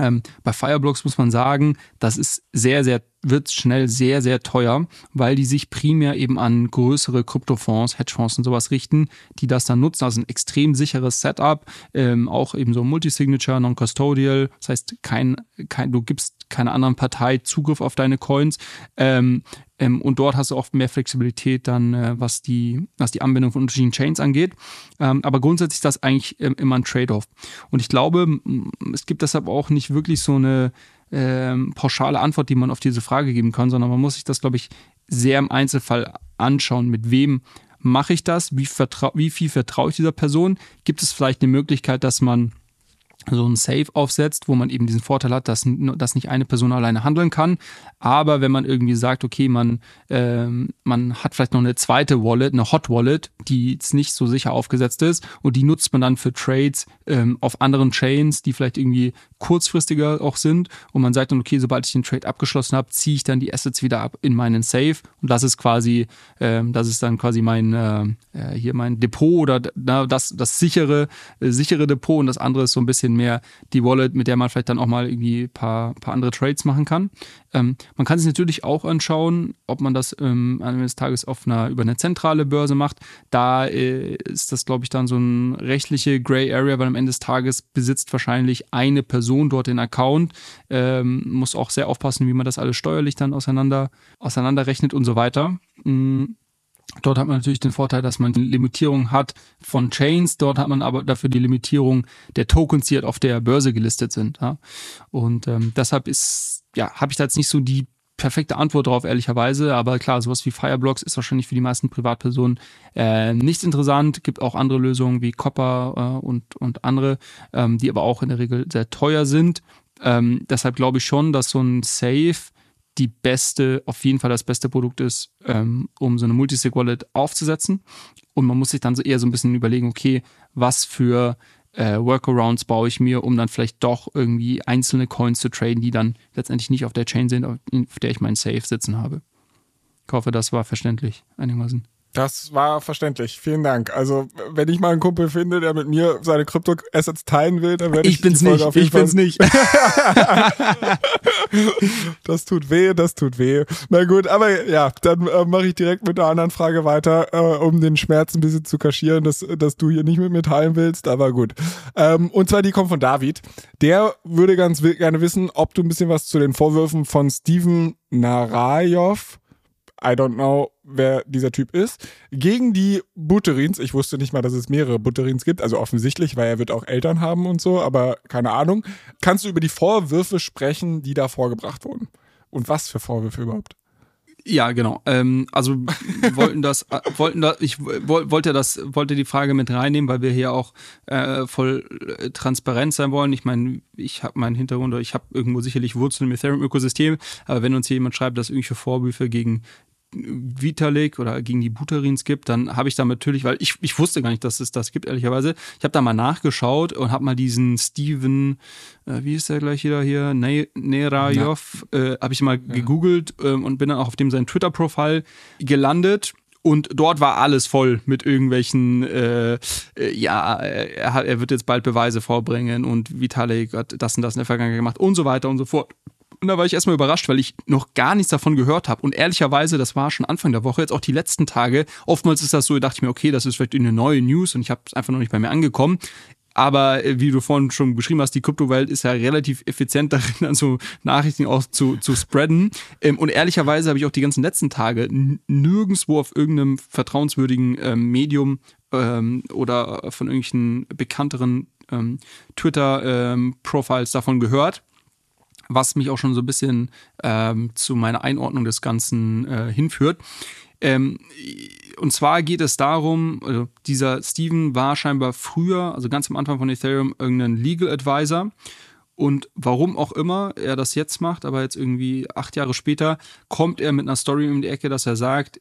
Ähm, bei Fireblocks muss man sagen, das ist sehr, sehr wird schnell sehr, sehr teuer, weil die sich primär eben an größere Kryptofonds, Hedgefonds und sowas richten, die das dann nutzen. Also ein extrem sicheres Setup, ähm, auch eben so Multisignature, Non-Custodial, das heißt, kein, kein, du gibst keiner anderen Partei Zugriff auf deine Coins. Ähm, ähm, und dort hast du oft mehr Flexibilität dann, äh, was, die, was die Anbindung von unterschiedlichen Chains angeht. Ähm, aber grundsätzlich ist das eigentlich ähm, immer ein Trade-off. Und ich glaube, es gibt deshalb auch nicht wirklich so eine ähm, pauschale Antwort, die man auf diese Frage geben kann, sondern man muss sich das, glaube ich, sehr im Einzelfall anschauen, mit wem mache ich das, wie, wie viel vertraue ich dieser Person, gibt es vielleicht eine Möglichkeit, dass man so ein Safe aufsetzt, wo man eben diesen Vorteil hat, dass, dass nicht eine Person alleine handeln kann. Aber wenn man irgendwie sagt, okay, man, ähm, man hat vielleicht noch eine zweite Wallet, eine Hot Wallet, die jetzt nicht so sicher aufgesetzt ist und die nutzt man dann für Trades ähm, auf anderen Chains, die vielleicht irgendwie kurzfristiger auch sind und man sagt dann, okay, sobald ich den Trade abgeschlossen habe, ziehe ich dann die Assets wieder ab in meinen Safe und das ist quasi, ähm, das ist dann quasi mein, äh, äh hier mein Depot oder na, das, das sichere, äh, sichere Depot und das andere ist so ein bisschen mehr die Wallet, mit der man vielleicht dann auch mal irgendwie ein paar, paar andere Trades machen kann. Ähm, man kann sich natürlich auch anschauen, ob man das ähm, eines Tages auf einer, über eine zentrale Börse macht. Da äh, ist das, glaube ich, dann so eine rechtliche Gray Area, weil am Ende des Tages besitzt wahrscheinlich eine Person dort den Account. Ähm, muss auch sehr aufpassen, wie man das alles steuerlich dann auseinander, auseinanderrechnet und so weiter. Mhm. Dort hat man natürlich den Vorteil, dass man Limitierung hat von Chains. Dort hat man aber dafür die Limitierung der Tokens, die halt auf der Börse gelistet sind. Ja. Und ähm, deshalb ist, ja, habe ich da jetzt nicht so die perfekte Antwort drauf, ehrlicherweise. Aber klar, sowas wie Fireblocks ist wahrscheinlich für die meisten Privatpersonen äh, nicht interessant. Gibt auch andere Lösungen wie Copper äh, und, und andere, ähm, die aber auch in der Regel sehr teuer sind. Ähm, deshalb glaube ich schon, dass so ein Safe die beste, auf jeden Fall das beste Produkt ist, ähm, um so eine Multisig-Wallet aufzusetzen. Und man muss sich dann so eher so ein bisschen überlegen, okay, was für äh, Workarounds baue ich mir, um dann vielleicht doch irgendwie einzelne Coins zu traden, die dann letztendlich nicht auf der Chain sind, auf der ich meinen Safe sitzen habe. Ich hoffe, das war verständlich einigermaßen. Das war verständlich. Vielen Dank. Also, wenn ich mal einen Kumpel finde, der mit mir seine Krypto-Assets teilen will, dann werde ich, ich bin's nicht. auf jeden ich Fall bin's nicht. das tut weh, das tut weh. Na gut, aber ja, dann äh, mache ich direkt mit einer anderen Frage weiter, äh, um den Schmerz ein bisschen zu kaschieren, dass, dass du hier nicht mit mir teilen willst, aber gut. Ähm, und zwar die kommt von David. Der würde ganz gerne wissen, ob du ein bisschen was zu den Vorwürfen von Steven Narayov I don't know, wer dieser Typ ist, gegen die Butterins. Ich wusste nicht mal, dass es mehrere Butterins gibt, also offensichtlich, weil er wird auch Eltern haben und so, aber keine Ahnung. Kannst du über die Vorwürfe sprechen, die da vorgebracht wurden? Und was für Vorwürfe überhaupt? Ja, genau. Ähm, also wollten das, äh, wollten da, ich wollte das, wollte die Frage mit reinnehmen, weil wir hier auch äh, voll äh, transparent sein wollen. Ich meine, ich habe meinen Hintergrund, ich habe irgendwo sicherlich Wurzeln im Ethereum-Ökosystem, aber wenn uns hier jemand schreibt, dass irgendwelche Vorwürfe gegen Vitalik oder gegen die Buterins gibt, dann habe ich da natürlich, weil ich, ich wusste gar nicht, dass es das gibt, ehrlicherweise. Ich habe da mal nachgeschaut und habe mal diesen Steven, äh, wie ist der gleich wieder hier, ne Nerajov, äh, habe ich mal ja. gegoogelt äh, und bin dann auch auf dem sein Twitter-Profil gelandet. Und dort war alles voll mit irgendwelchen, äh, äh ja, er, er wird jetzt bald Beweise vorbringen und Vitalik hat das und das in der Vergangenheit gemacht und so weiter und so fort. Und da war ich erstmal überrascht, weil ich noch gar nichts davon gehört habe. Und ehrlicherweise, das war schon Anfang der Woche, jetzt auch die letzten Tage. Oftmals ist das so, dachte ich mir, okay, das ist vielleicht eine neue News und ich habe es einfach noch nicht bei mir angekommen. aber äh, wie du vorhin schon beschrieben hast, die Kryptowelt ist ja relativ effizient darin, also Nachrichten auch zu, zu spreaden. Ähm, und ehrlicherweise habe ich auch die ganzen letzten Tage nirgendwo auf irgendeinem vertrauenswürdigen ähm, Medium ähm, oder von irgendwelchen bekannteren Twitter-Profiles davon gehört was mich auch schon so ein bisschen ähm, zu meiner Einordnung des Ganzen äh, hinführt. Ähm, und zwar geht es darum, also dieser Steven war scheinbar früher, also ganz am Anfang von Ethereum, irgendein Legal Advisor. Und warum auch immer er das jetzt macht, aber jetzt irgendwie acht Jahre später, kommt er mit einer Story um die Ecke, dass er sagt,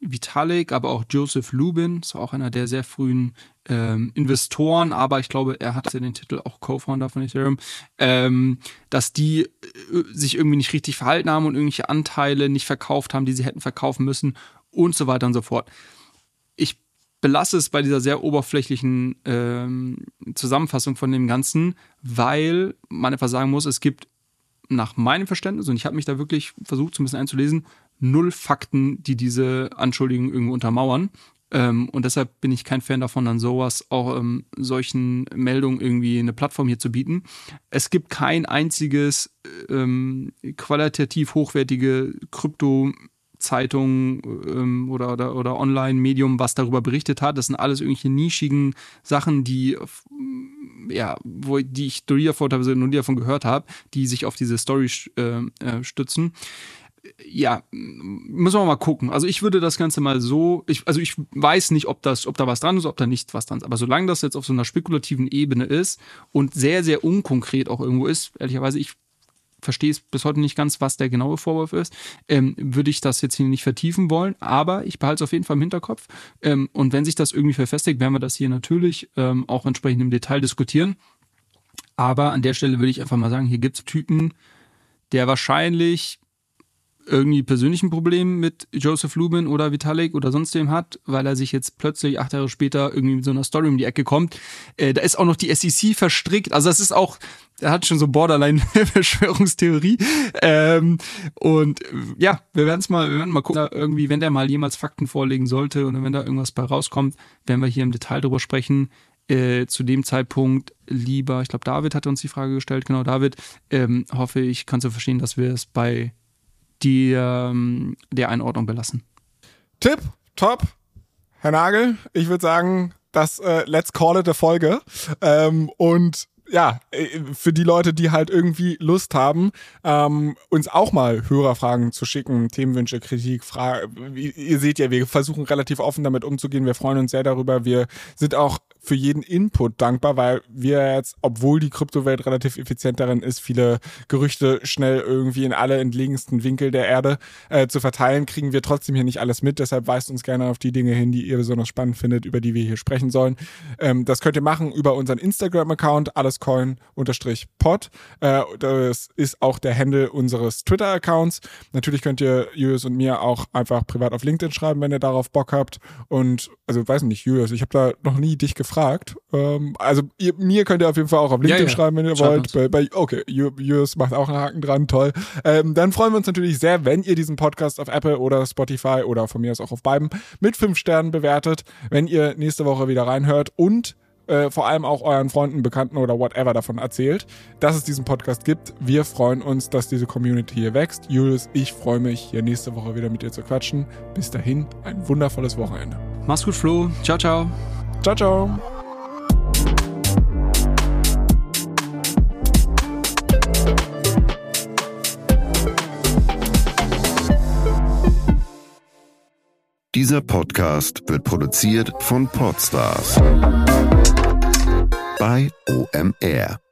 Vitalik, aber auch Joseph Lubin, ist auch einer der sehr frühen ähm, Investoren, aber ich glaube, er hat ja den Titel auch Co-Founder von Ethereum, ähm, dass die äh, sich irgendwie nicht richtig verhalten haben und irgendwelche Anteile nicht verkauft haben, die sie hätten verkaufen müssen und so weiter und so fort. Ich belasse es bei dieser sehr oberflächlichen ähm, Zusammenfassung von dem Ganzen, weil man einfach sagen muss, es gibt nach meinem Verständnis, und ich habe mich da wirklich versucht, so ein bisschen einzulesen, null Fakten, die diese Anschuldigungen irgendwo untermauern. Ähm, und deshalb bin ich kein Fan davon, dann sowas auch ähm, solchen Meldungen irgendwie eine Plattform hier zu bieten. Es gibt kein einziges ähm, qualitativ hochwertige Krypto- Zeitung ähm, oder, oder, oder Online-Medium, was darüber berichtet hat. Das sind alles irgendwelche nischigen Sachen, die ja, wo die ich nie davon, nie davon gehört habe, die sich auf diese Story äh, äh, stützen. Ja, müssen wir mal gucken. Also ich würde das Ganze mal so, ich, also ich weiß nicht, ob das, ob da was dran ist, ob da nicht was dran ist. Aber solange das jetzt auf so einer spekulativen Ebene ist und sehr, sehr unkonkret auch irgendwo ist, ehrlicherweise, ich verstehe es bis heute nicht ganz, was der genaue Vorwurf ist, ähm, würde ich das jetzt hier nicht vertiefen wollen, aber ich behalte es auf jeden Fall im Hinterkopf. Ähm, und wenn sich das irgendwie verfestigt, werden wir das hier natürlich ähm, auch entsprechend im Detail diskutieren. Aber an der Stelle würde ich einfach mal sagen, hier gibt es Typen, der wahrscheinlich irgendwie persönlichen Problem mit Joseph Lubin oder Vitalik oder sonst wem hat, weil er sich jetzt plötzlich acht Jahre später irgendwie mit so einer Story um die Ecke kommt. Äh, da ist auch noch die SEC verstrickt. Also das ist auch, er hat schon so Borderline-Verschwörungstheorie. Ähm, und ja, wir werden es mal, wir werden mal gucken, irgendwie, wenn der mal jemals Fakten vorlegen sollte oder wenn da irgendwas bei rauskommt, werden wir hier im Detail drüber sprechen. Äh, zu dem Zeitpunkt lieber, ich glaube, David hat uns die Frage gestellt, genau, David, ähm, hoffe ich, kannst du verstehen, dass wir es bei die ähm, der Einordnung belassen. Tipp, top. Herr Nagel, ich würde sagen, das äh, Let's Call it a Folge. Ähm, und ja, äh, für die Leute, die halt irgendwie Lust haben, ähm, uns auch mal Hörerfragen zu schicken, Themenwünsche, Kritik, Fragen. Ihr seht ja, wir versuchen relativ offen damit umzugehen. Wir freuen uns sehr darüber. Wir sind auch für jeden Input dankbar, weil wir jetzt, obwohl die Kryptowelt relativ effizient darin ist, viele Gerüchte schnell irgendwie in alle entlegensten Winkel der Erde äh, zu verteilen, kriegen wir trotzdem hier nicht alles mit. Deshalb weist uns gerne auf die Dinge hin, die ihr besonders spannend findet, über die wir hier sprechen sollen. Ähm, das könnt ihr machen über unseren Instagram-Account, allescoin-pod. Äh, das ist auch der Handle unseres Twitter-Accounts. Natürlich könnt ihr Julius und mir auch einfach privat auf LinkedIn schreiben, wenn ihr darauf Bock habt. Und, also weiß nicht, Julius, ich habe da noch nie dich gefragt. Ähm, also ihr, mir könnt ihr auf jeden Fall auch auf LinkedIn ja, ja. schreiben, wenn ihr Schreibt wollt. Bei, bei, okay, Jus macht auch einen Haken dran, toll. Ähm, dann freuen wir uns natürlich sehr, wenn ihr diesen Podcast auf Apple oder Spotify oder von mir aus auch auf beiden mit fünf Sternen bewertet, wenn ihr nächste Woche wieder reinhört und äh, vor allem auch euren Freunden, Bekannten oder whatever davon erzählt, dass es diesen Podcast gibt. Wir freuen uns, dass diese Community hier wächst. Julius, ich freue mich, hier nächste Woche wieder mit dir zu quatschen. Bis dahin, ein wundervolles Wochenende. Mach's gut, Flo. Ciao, ciao. Ciao, ciao. Dieser Podcast wird produziert von Podstars bei OMR.